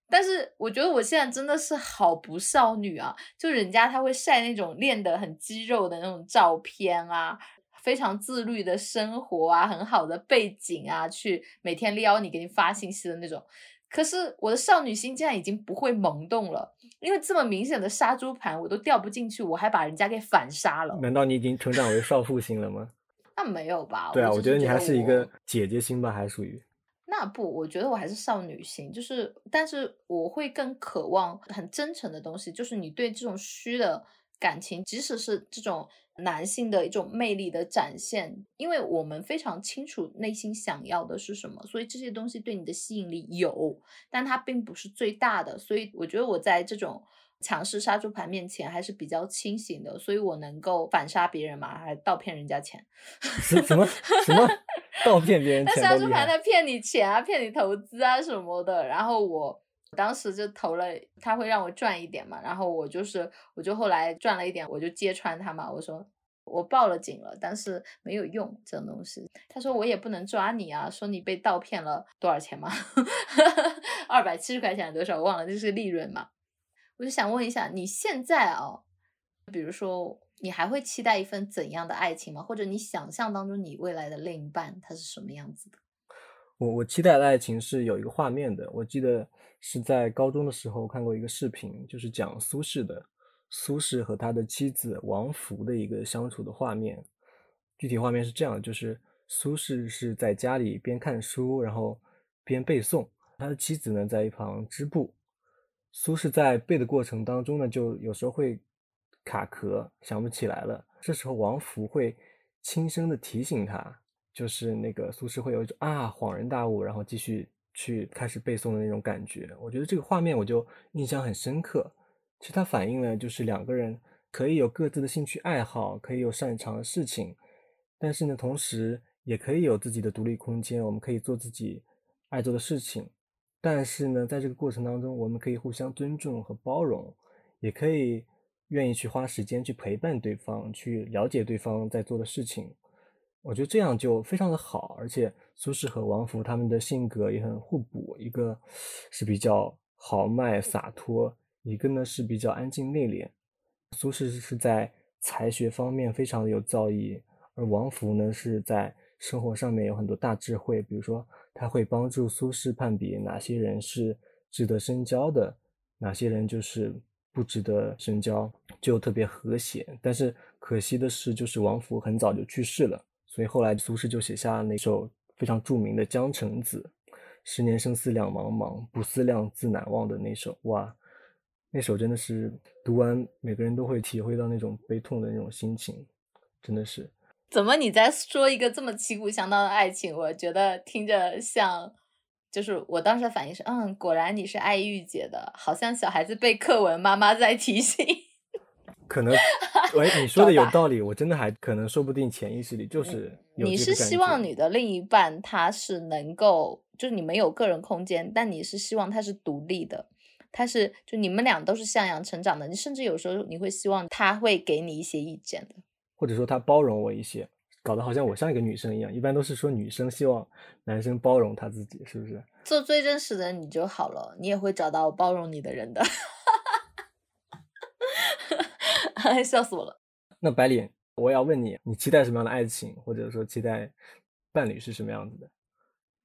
但是我觉得我现在真的是好不少女啊，就人家他会晒那种练得很肌肉的那种照片啊，非常自律的生活啊，很好的背景啊，去每天撩你给你发信息的那种。可是我的少女心竟然已经不会萌动了，因为这么明显的杀猪盘我都掉不进去，我还把人家给反杀了。难道你已经成长为少妇心了吗？那没有吧？对啊，我觉得你还是一个姐姐心吧，还属于。那不，我觉得我还是少女心，就是，但是我会更渴望很真诚的东西，就是你对这种虚的感情，即使是这种。男性的一种魅力的展现，因为我们非常清楚内心想要的是什么，所以这些东西对你的吸引力有，但它并不是最大的。所以我觉得我在这种强势杀猪盘面前还是比较清醒的，所以我能够反杀别人嘛，还倒骗人家钱。什什么什么 倒骗别人那杀猪盘。他骗你钱啊，骗你投资啊什么的。然后我当时就投了，他会让我赚一点嘛，然后我就是我就后来赚了一点，我就揭穿他嘛，我说。我报了警了，但是没有用这种东西。他说我也不能抓你啊，说你被盗骗了多少钱嘛，二百七十块钱多少我忘了，这是利润嘛。我就想问一下，你现在啊，比如说你还会期待一份怎样的爱情吗？或者你想象当中你未来的另一半他是什么样子的？我我期待的爱情是有一个画面的，我记得是在高中的时候看过一个视频，就是讲苏轼的，苏轼和他的妻子王弗的一个相处的画面。具体画面是这样，就是苏轼是在家里边看书，然后边背诵，他的妻子呢在一旁织布。苏轼在背的过程当中呢，就有时候会卡壳，想不起来了。这时候王弗会轻声的提醒他，就是那个苏轼会有一种啊恍然大悟，然后继续去开始背诵的那种感觉。我觉得这个画面我就印象很深刻。其实它反映了就是两个人可以有各自的兴趣爱好，可以有擅长的事情，但是呢，同时也可以有自己的独立空间，我们可以做自己爱做的事情。但是呢，在这个过程当中，我们可以互相尊重和包容，也可以愿意去花时间去陪伴对方，去了解对方在做的事情。我觉得这样就非常的好，而且苏轼和王弗他们的性格也很互补，一个是比较豪迈洒脱，一个呢是比较安静内敛。苏轼是在才学方面非常的有造诣，而王弗呢是在生活上面有很多大智慧，比如说他会帮助苏轼判别哪些人是值得深交的，哪些人就是不值得深交，就特别和谐。但是可惜的是，就是王弗很早就去世了，所以后来苏轼就写下那首非常著名的《江城子》，十年生死两茫茫，不思量，自难忘的那首。哇，那首真的是读完，每个人都会体会到那种悲痛的那种心情，真的是。怎么你在说一个这么旗鼓相当的爱情？我觉得听着像，就是我当时的反应是，嗯，果然你是爱御姐的，好像小孩子背课文，妈妈在提醒。可能，喂，你说的有道理，我真的还可能说不定潜意识里就是有你是希望你的另一半他是能够，就是你们有个人空间，但你是希望他是独立的，他是就你们俩都是向阳成长的，你甚至有时候你会希望他会给你一些意见的。或者说他包容我一些，搞得好像我像一个女生一样。一般都是说女生希望男生包容他自己，是不是？做最真实的你就好了，你也会找到包容你的人的。笑死我了。那白脸，我要问你，你期待什么样的爱情，或者说期待伴侣是什么样子的？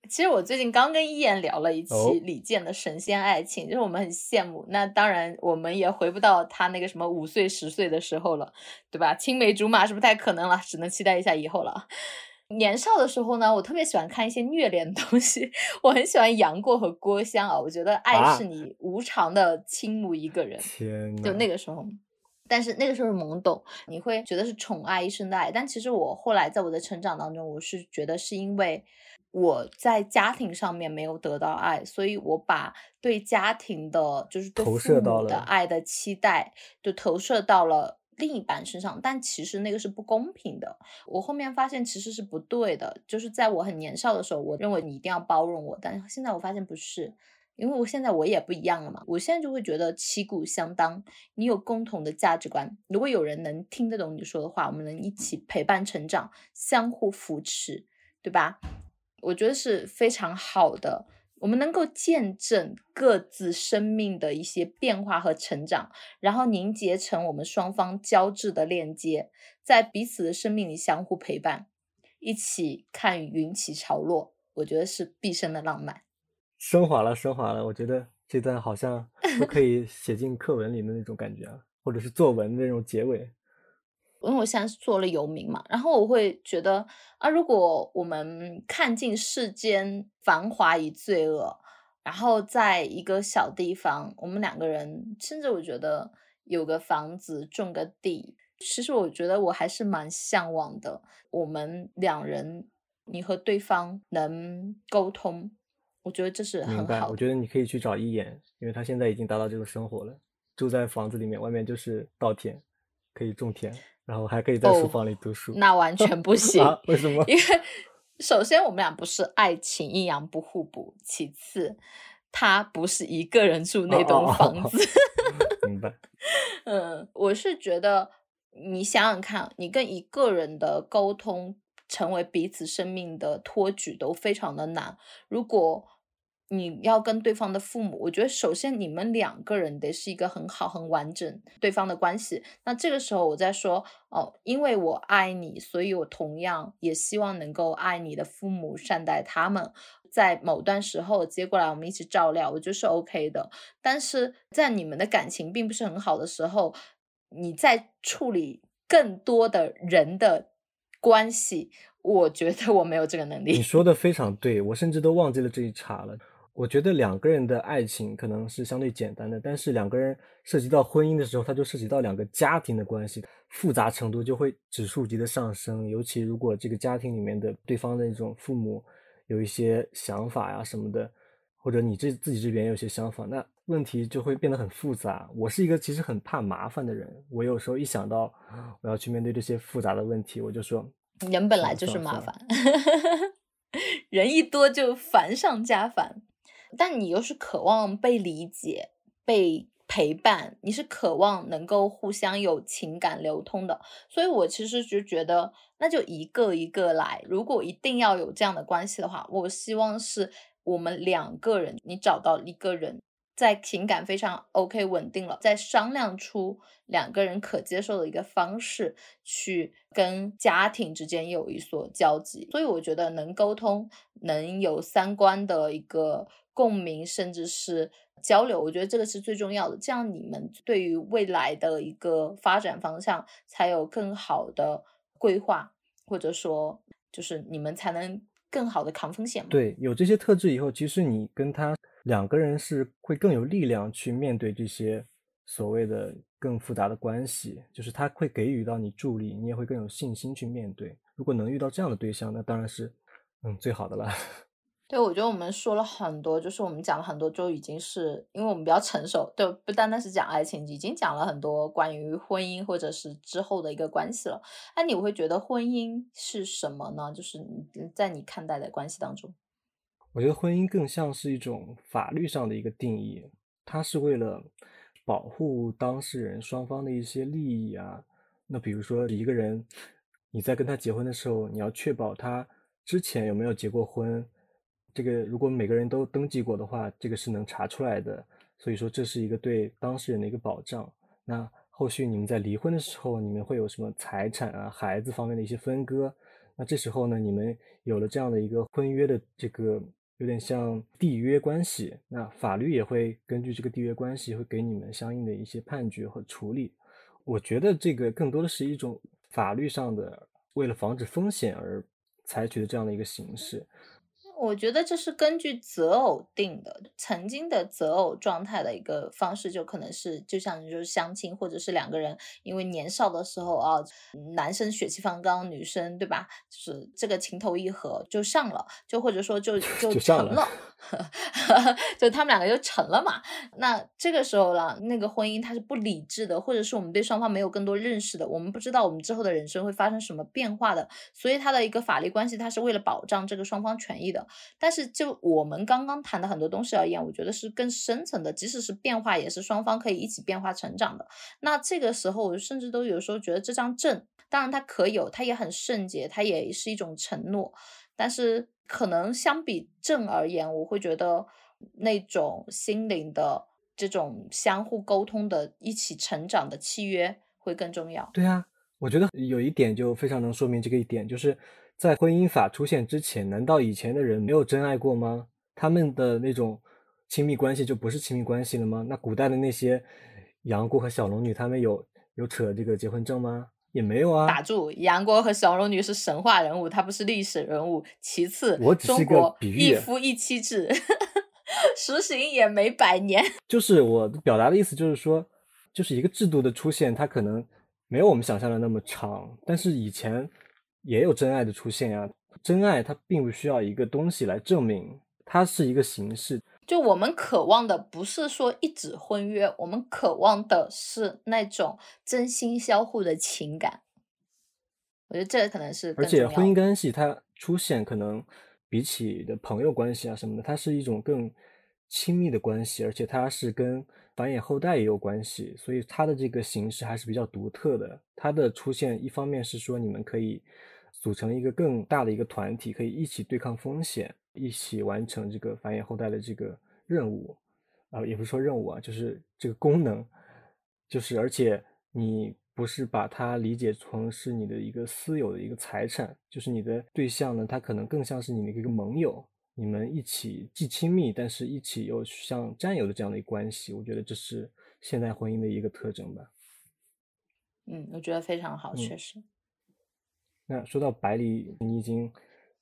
其实我最近刚跟一言聊了一期哦李健的神仙爱情，就是我们很羡慕。那当然，我们也回不到他那个什么五岁十岁的时候了，对吧？青梅竹马是不太可能了，只能期待一下以后了。年少的时候呢，我特别喜欢看一些虐恋的东西，我很喜欢杨过和郭襄啊，我觉得爱啊是你无偿的倾慕一个人，天呐，就那个时候。但是那个时候是懵懂，你会觉得是宠爱一生的爱。但其实我后来在我的成长当中，我是觉得是因为我在家庭上面没有得到爱，所以我把对家庭的，就是对投父射到了母的爱的期待，就投射到了另一半身上。但其实那个是不公平的。我后面发现其实是不对的，就是在我很年少的时候，我认为你一定要包容我，但是现在我发现不是。因为我现在我也不一样了嘛，我现在就会觉得旗鼓相当，你有共同的价值观，如果有人能听得懂你说的话，我们能一起陪伴成长，相互扶持，对吧？我觉得是非常好的。我们能够见证各自生命的一些变化和成长，然后凝结成我们双方交织的链接，在彼此的生命里相互陪伴，一起看云起潮落，我觉得是毕生的浪漫。升华了，升华了。我觉得这段好像都可以写进课文里的那种感觉啊，或者是作文的那种结尾。因为我现在是做了游民嘛，然后我会觉得啊，如果我们看尽世间繁华与罪恶，然后在一个小地方，我们两个人，甚至我觉得有个房子，种个地，其实我觉得我还是蛮向往的。我们两人，你和对方能沟通，我觉得这是？很好的。我觉得你可以去找一眼，因为他现在已经达到这个生活了。住在房子里面，外面就是稻田，可以种田，然后还可以在哦书房里读书。那完全不行。啊？为什么？因为首先我们俩不是爱情阴阳不互补，其次他不是一个人住那栋哦哦哦房子。明白。嗯，我是觉得你想想看，你跟一个人的沟通，成为彼此生命的托举都非常的难。如果你要跟对方的父母，我觉得首先你们两个人得是一个很好、很完整对方的关系。那这个时候我在说哦，因为我爱你，所以我同样也希望能够爱你的父母，善待他们。在某段时候接过来，我们一起照料，我觉得是 OK 的。但是在你们的感情并不是很好的时候，你在处理更多的人的关系，我觉得我没有这个能力你。说的非常对，我甚至都忘记了这一茬了。我觉得两个人的爱情可能是相对简单的，但是两个人涉及到婚姻的时候，它就涉及到两个家庭的关系，复杂程度就会指数级的上升。尤其如果这个家庭里面的对方的那种父母有一些想法呀什么的，或者你这自己这边有些想法，那问题就会变得很复杂。我是一个其实很怕麻烦的人，我有时候一想到我要去面对这些复杂的问题，我就说人本来就是麻烦，人一多就烦上加烦。但你又是渴望被理解、被陪伴，你是渴望能够互相有情感流通的。所以我其实就觉得，那就一个一个来。如果一定要有这样的关系的话，我希望是我们两个人，你找到一个人。在情感非常 OK 稳定了，再商量出两个人可接受的一个方式，去跟家庭之间有一所交集。所以我觉得能沟通，能有三观的一个共鸣，甚至是交流，我觉得这个是最重要的。这样你们对于未来的一个发展方向才有更好的规划，或者说就是你们才能更好的扛风险。对，有这些特质以后，其实你跟他两个人是会更有力量去面对这些所谓的更复杂的关系，就是他会给予到你助力，你也会更有信心去面对。如果能遇到这样的对象，那当然是嗯最好的了。对，我觉得我们说了很多，就是我们讲了很多，就已经是因为我们比较成熟，对，不单单是讲爱情，已经讲了很多关于婚姻或者是之后的一个关系了。那你会觉得婚姻是什么呢？就是你在你看待的关系当中，我觉得婚姻更像是一种法律上的一个定义，它是为了保护当事人双方的一些利益啊。那比如说一个人，你在跟他结婚的时候，你要确保他之前有没有结过婚。这个如果每个人都登记过的话，这个是能查出来的。所以说这是一个对当事人的一个保障。那后续你们在离婚的时候，你们会有什么财产啊、孩子方面的一些分割？那这时候呢，你们有了这样的一个婚约的这个有点像缔约关系，那法律也会根据这个缔约关系，会给你们相应的一些判决和处理。我觉得这个更多的是一种法律上的为了防止风险而采取的这样的一个形式。我觉得这是根据择偶定的，曾经的择偶状态的一个方式，就可能是就像就是相亲，或者是两个人因为年少的时候啊，男生血气方刚，女生对吧？就是这个情投意合就上了，就或者说就 就就上了成了，就他们两个就成了嘛。那这个时候了，那个婚姻它是不理智的，或者是我们对双方没有更多认识的，我们不知道我们之后的人生会发生什么变化的，所以它的一个法律关系，它是为了保障这个双方权益的。但是就我们刚刚谈的很多东西而言，我觉得是更深层的，即使是变化，也是双方可以一起变化成长的。那这个时候，我甚至都有时候觉得这张证，当然它可有，它也很圣洁，它也是一种承诺，但是可能相比证而言，我会觉得那种心灵的这种相互沟通的、一起成长的契约会更重要。对啊，我觉得有一点就非常能说明这个一点，就是在婚姻法出现之前，难道以前的人没有真爱过吗？他们的那种亲密关系就不是亲密关系了吗？那古代的那些杨过和小龙女，他们有有扯这个结婚证吗？也没有啊。打住，杨过和小龙女是神话人物，他不是历史人物。其次，我只是个中国比喻一夫一妻制 实行也没百年。就是我表达的意思，就是说，就是一个制度的出现，它可能没有我们想象的那么长，但是以前也有真爱的出现呀。真爱它并不需要一个东西来证明，它是一个形式。就我们渴望的不是说一纸婚约，我们渴望的是那种真心相互的情感。我觉得这可能是而且婚姻关系它出现，可能比起的朋友关系啊什么的，它是一种更亲密的关系，而且它是跟繁衍后代也有关系，所以它的这个形式还是比较独特的。它的出现，一方面是说你们可以组成一个更大的一个团体，可以一起对抗风险。一起完成这个繁衍后代的这个任务，啊，也不是说任务啊，就是这个功能，就是而且你不是把它理解成是你的一个私有的一个财产，就是你的对象呢，他可能更像是你的一个盟友，你们一起既亲密，但是一起又像战友的这样的一个关系，我觉得这是现代婚姻的一个特征吧。嗯，我觉得非常好，确实。那说到百里，你已经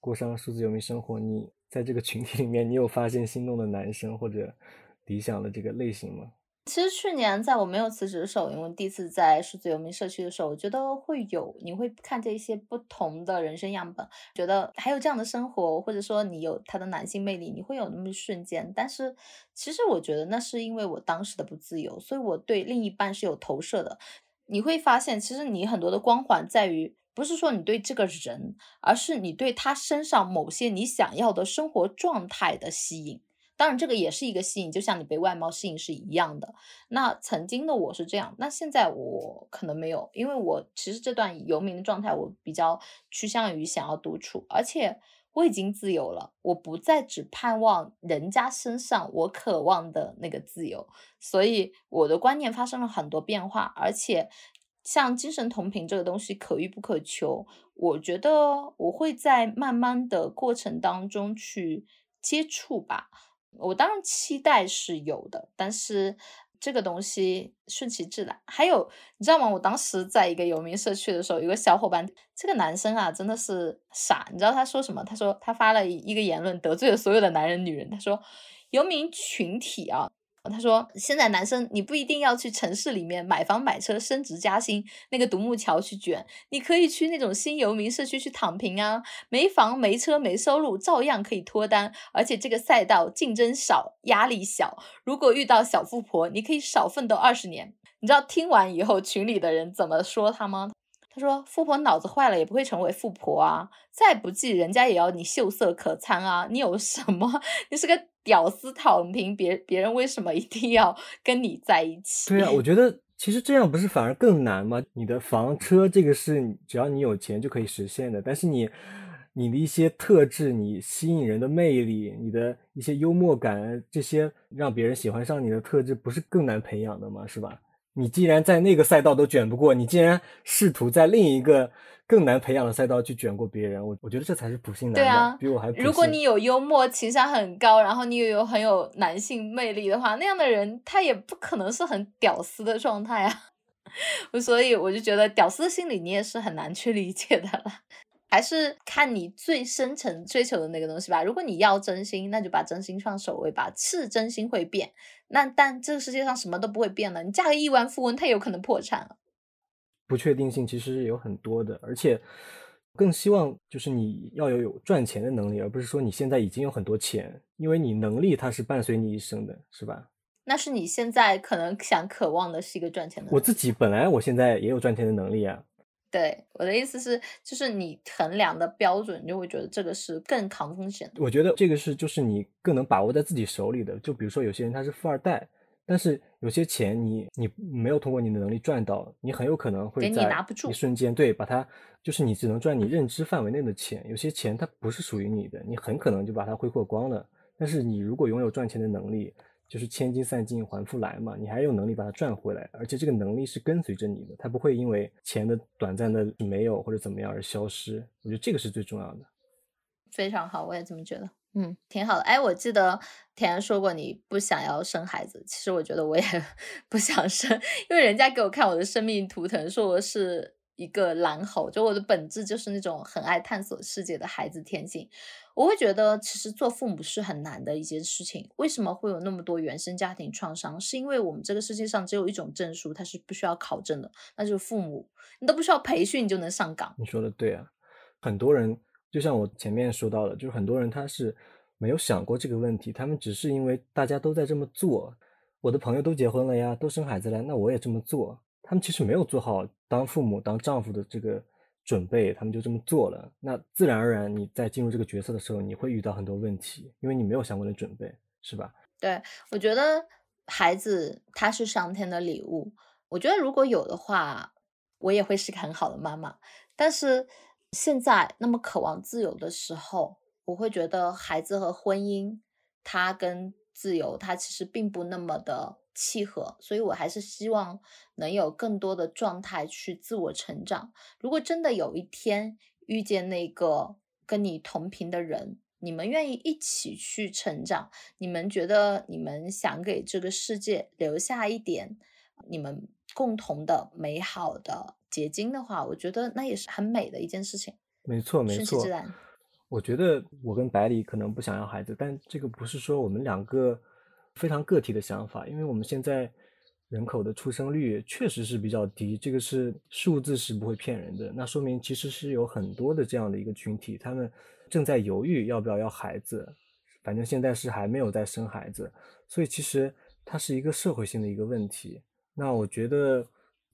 过上了数字游民生活，你。在这个群体里面，你有发现心动的男生或者理想的这个类型吗？其实去年在我没有辞职的时候，因为第一次在数字游民社区的时候，我觉得会有，你会看这一些不同的人生样本，觉得还有这样的生活，或者说你有他的男性魅力，你会有那么一瞬间。但是其实我觉得那是因为我当时的不自由，所以我对另一半是有投射的。你会发现，其实你很多的光环在于。不是说你对这个人，而是你对他身上某些你想要的生活状态的吸引。当然，这个也是一个吸引，就像你被外貌吸引是一样的。那曾经的我是这样，那现在我可能没有，因为我其实这段游民的状态，我比较趋向于想要独处，而且我已经自由了，我不再只盼望人家身上我渴望的那个自由，所以我的观念发生了很多变化，而且。像精神同频这个东西可遇不可求，我觉得我会在慢慢的过程当中去接触吧。我当然期待是有的，但是这个东西顺其自然。还有你知道吗？我当时在一个游民社区的时候，有个小伙伴，这个男生啊真的是傻。你知道他说什么？他说他发了一个言论，得罪了所有的男人女人。他说游民群体啊。他说：“现在男生你不一定要去城市里面买房买车升职加薪，那个独木桥去卷，你可以去那种新游民社区去躺平啊，没房没车没收入，照样可以脱单，而且这个赛道竞争少，压力小。如果遇到小富婆，你可以少奋斗二十年。你知道听完以后群里的人怎么说他吗？他说：富婆脑子坏了也不会成为富婆啊，再不济人家也要你秀色可餐啊，你有什么？你是个。”屌丝躺平，别别人为什么一定要跟你在一起？对啊，我 觉得其实这样不是反而更难吗？你的房车这个是只要你有钱就可以实现的，但是你你的一些特质，你吸引人的魅力，你的一些幽默感，这些让别人喜欢上你的特质，不是更难培养的吗？是吧？你既然在那个赛道都卷不过，你竟然试图在另一个。更难培养的赛道去卷过别人，我我觉得这才是普信男的。对啊，比我还。如果你有幽默，情商很高，然后你又有很有男性魅力的话，那样的人他也不可能是很屌丝的状态啊。所以我就觉得屌丝的心理你也是很难去理解的了。还是看你最深层追求的那个东西吧。如果你要真心，那就把真心放首位吧。是真心会变，那但这个世界上什么都不会变了。你嫁个亿万富翁，他有可能破产了。不确定性其实有很多的，而且更希望就是你要有有赚钱的能力，而不是说你现在已经有很多钱，因为你能力它是伴随你一生的，是吧？那是你现在可能想渴望的是一个赚钱的。我自己本来我现在也有赚钱的能力啊。对，我的意思是，就是你衡量的标准，你就会觉得这个是更抗风险。我觉得这个是就是你更能把握在自己手里的，就比如说有些人他是富二代。但是有些钱你你没有通过你的能力赚到，你很有可能会在一瞬间对把它就是你只能赚你认知范围内的钱。有些钱它不是属于你的，你很可能就把它挥霍光了。但是你如果拥有赚钱的能力，就是千金散尽还复来嘛，你还有能力把它赚回来，而且这个能力是跟随着你的，它不会因为钱的短暂的没有或者怎么样而消失。我觉得这个是最重要的。非常好，我也这么觉得。嗯，挺好的。哎，我记得田安说过你不想要生孩子，其实我觉得我也 不想生，因为人家给我看我的生命图腾，说我是一个蓝猴，就我的本质就是那种很爱探索世界的孩子天性。我会觉得其实做父母是很难的一件事情。为什么会有那么多原生家庭创伤？是因为我们这个世界上只有一种证书，它是不需要考证的，那就是父母，你都不需要培训你就能上岗。你说的对啊，很多人。就像我前面说到的，就是很多人他是没有想过这个问题，他们只是因为大家都在这么做，我的朋友都结婚了呀，都生孩子了，那我也这么做。他们其实没有做好当父母、当丈夫的这个准备，他们就这么做了。那自然而然，你在进入这个角色的时候，你会遇到很多问题，因为你没有相关的准备，是吧？对，我觉得孩子他是上天的礼物，我觉得如果有的话，我也会是个很好的妈妈。但是现在那么渴望自由的时候，我会觉得孩子和婚姻，他跟自由，他其实并不那么的。契合，所以我还是希望能有更多的状态去自我成长。如果真的有一天遇见那个跟你同频的人，你们愿意一起去成长，你们觉得你们想给这个世界留下一点你们共同的美好的结晶的话，我觉得那也是很美的一件事情。没错，没错。我觉得我跟百里可能不想要孩子，但这个不是说我们两个。非常个体的想法，因为我们现在人口的出生率确实是比较低，这个是数字是不会骗人的。那说明其实是有很多的这样的一个群体，他们正在犹豫要不要要孩子，反正现在是还没有在生孩子，所以其实它是一个社会性的一个问题。那我觉得，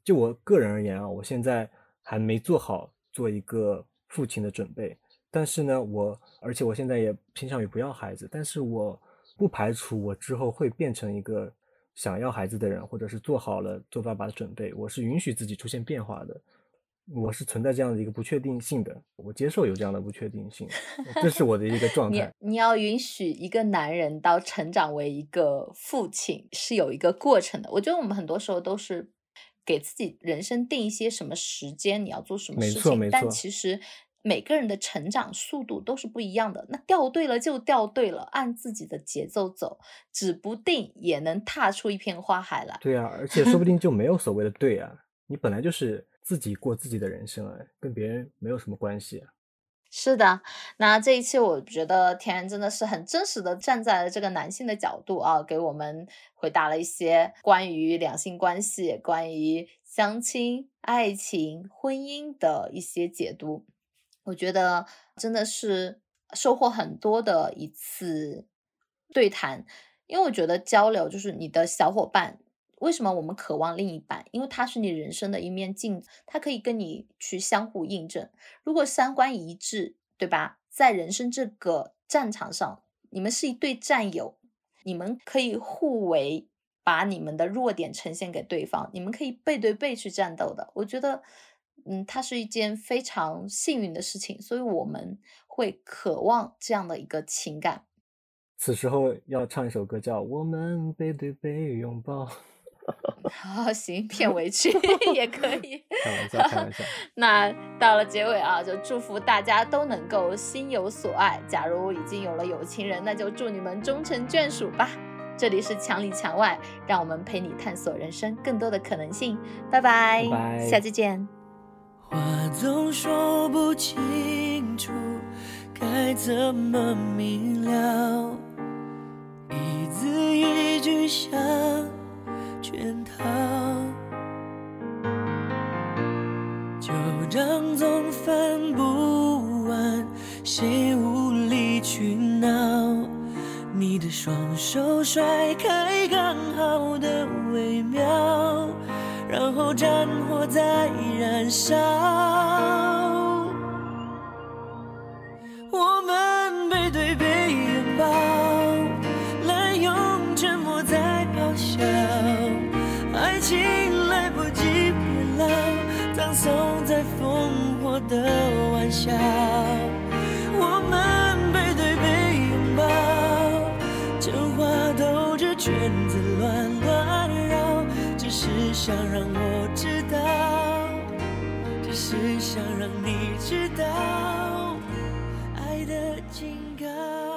就我个人而言啊，我现在还没做好做一个父亲的准备，但是呢，我而且我现在也偏向于不要孩子，但是我。不排除我之后会变成一个想要孩子的人，或者是做好了做爸爸的准备。我是允许自己出现变化的，我是存在这样的一个不确定性的，我接受有这样的不确定性，这是我的一个状态。你你要允许一个男人到成长为一个父亲是有一个过程的。我觉得我们很多时候都是给自己人生定一些什么时间，你要做什么事情，但其实。每个人的成长速度都是不一样的，那掉队了就掉队了，按自己的节奏走，指不定也能踏出一片花海来。对啊，而且说不定就没有所谓的对啊，你本来就是自己过自己的人生啊，跟别人没有什么关系。是的，那这一期我觉得田然真的是很真实的站在了这个男性的角度啊，给我们回答了一些关于两性关系、关于相亲、爱情、婚姻的一些解读。我觉得真的是收获很多的一次对谈，因为我觉得交流就是你的小伙伴。为什么我们渴望另一半？因为他是你人生的一面镜子，他可以跟你去相互印证。如果三观一致，对吧？在人生这个战场上，你们是一对战友，你们可以互为把你们的弱点呈现给对方，你们可以背对背去战斗的。我觉得。嗯，它是一件非常幸运的事情，所以我们会渴望这样的一个情感。此时候要唱一首歌，叫《我们背对背拥抱》。好，行，片尾曲 也可以。开玩笑，开玩笑。那到了结尾啊，就祝福大家都能够心有所爱。假如已经有了有情人，那就祝你们终成眷属吧。这里是墙里墙外，让我们陪你探索人生更多的可能性。拜拜，下期见。话总说不清楚，该怎么明了？一字一句像圈套，旧账总翻不完，谁无理取闹？你的双手甩开刚好的微妙。然后战火在燃烧，我们背对背拥抱，滥用沉默在咆哮，爱情来不及变老，葬送在烽火的玩笑。想让我知道，只是想让你知道，爱的警告。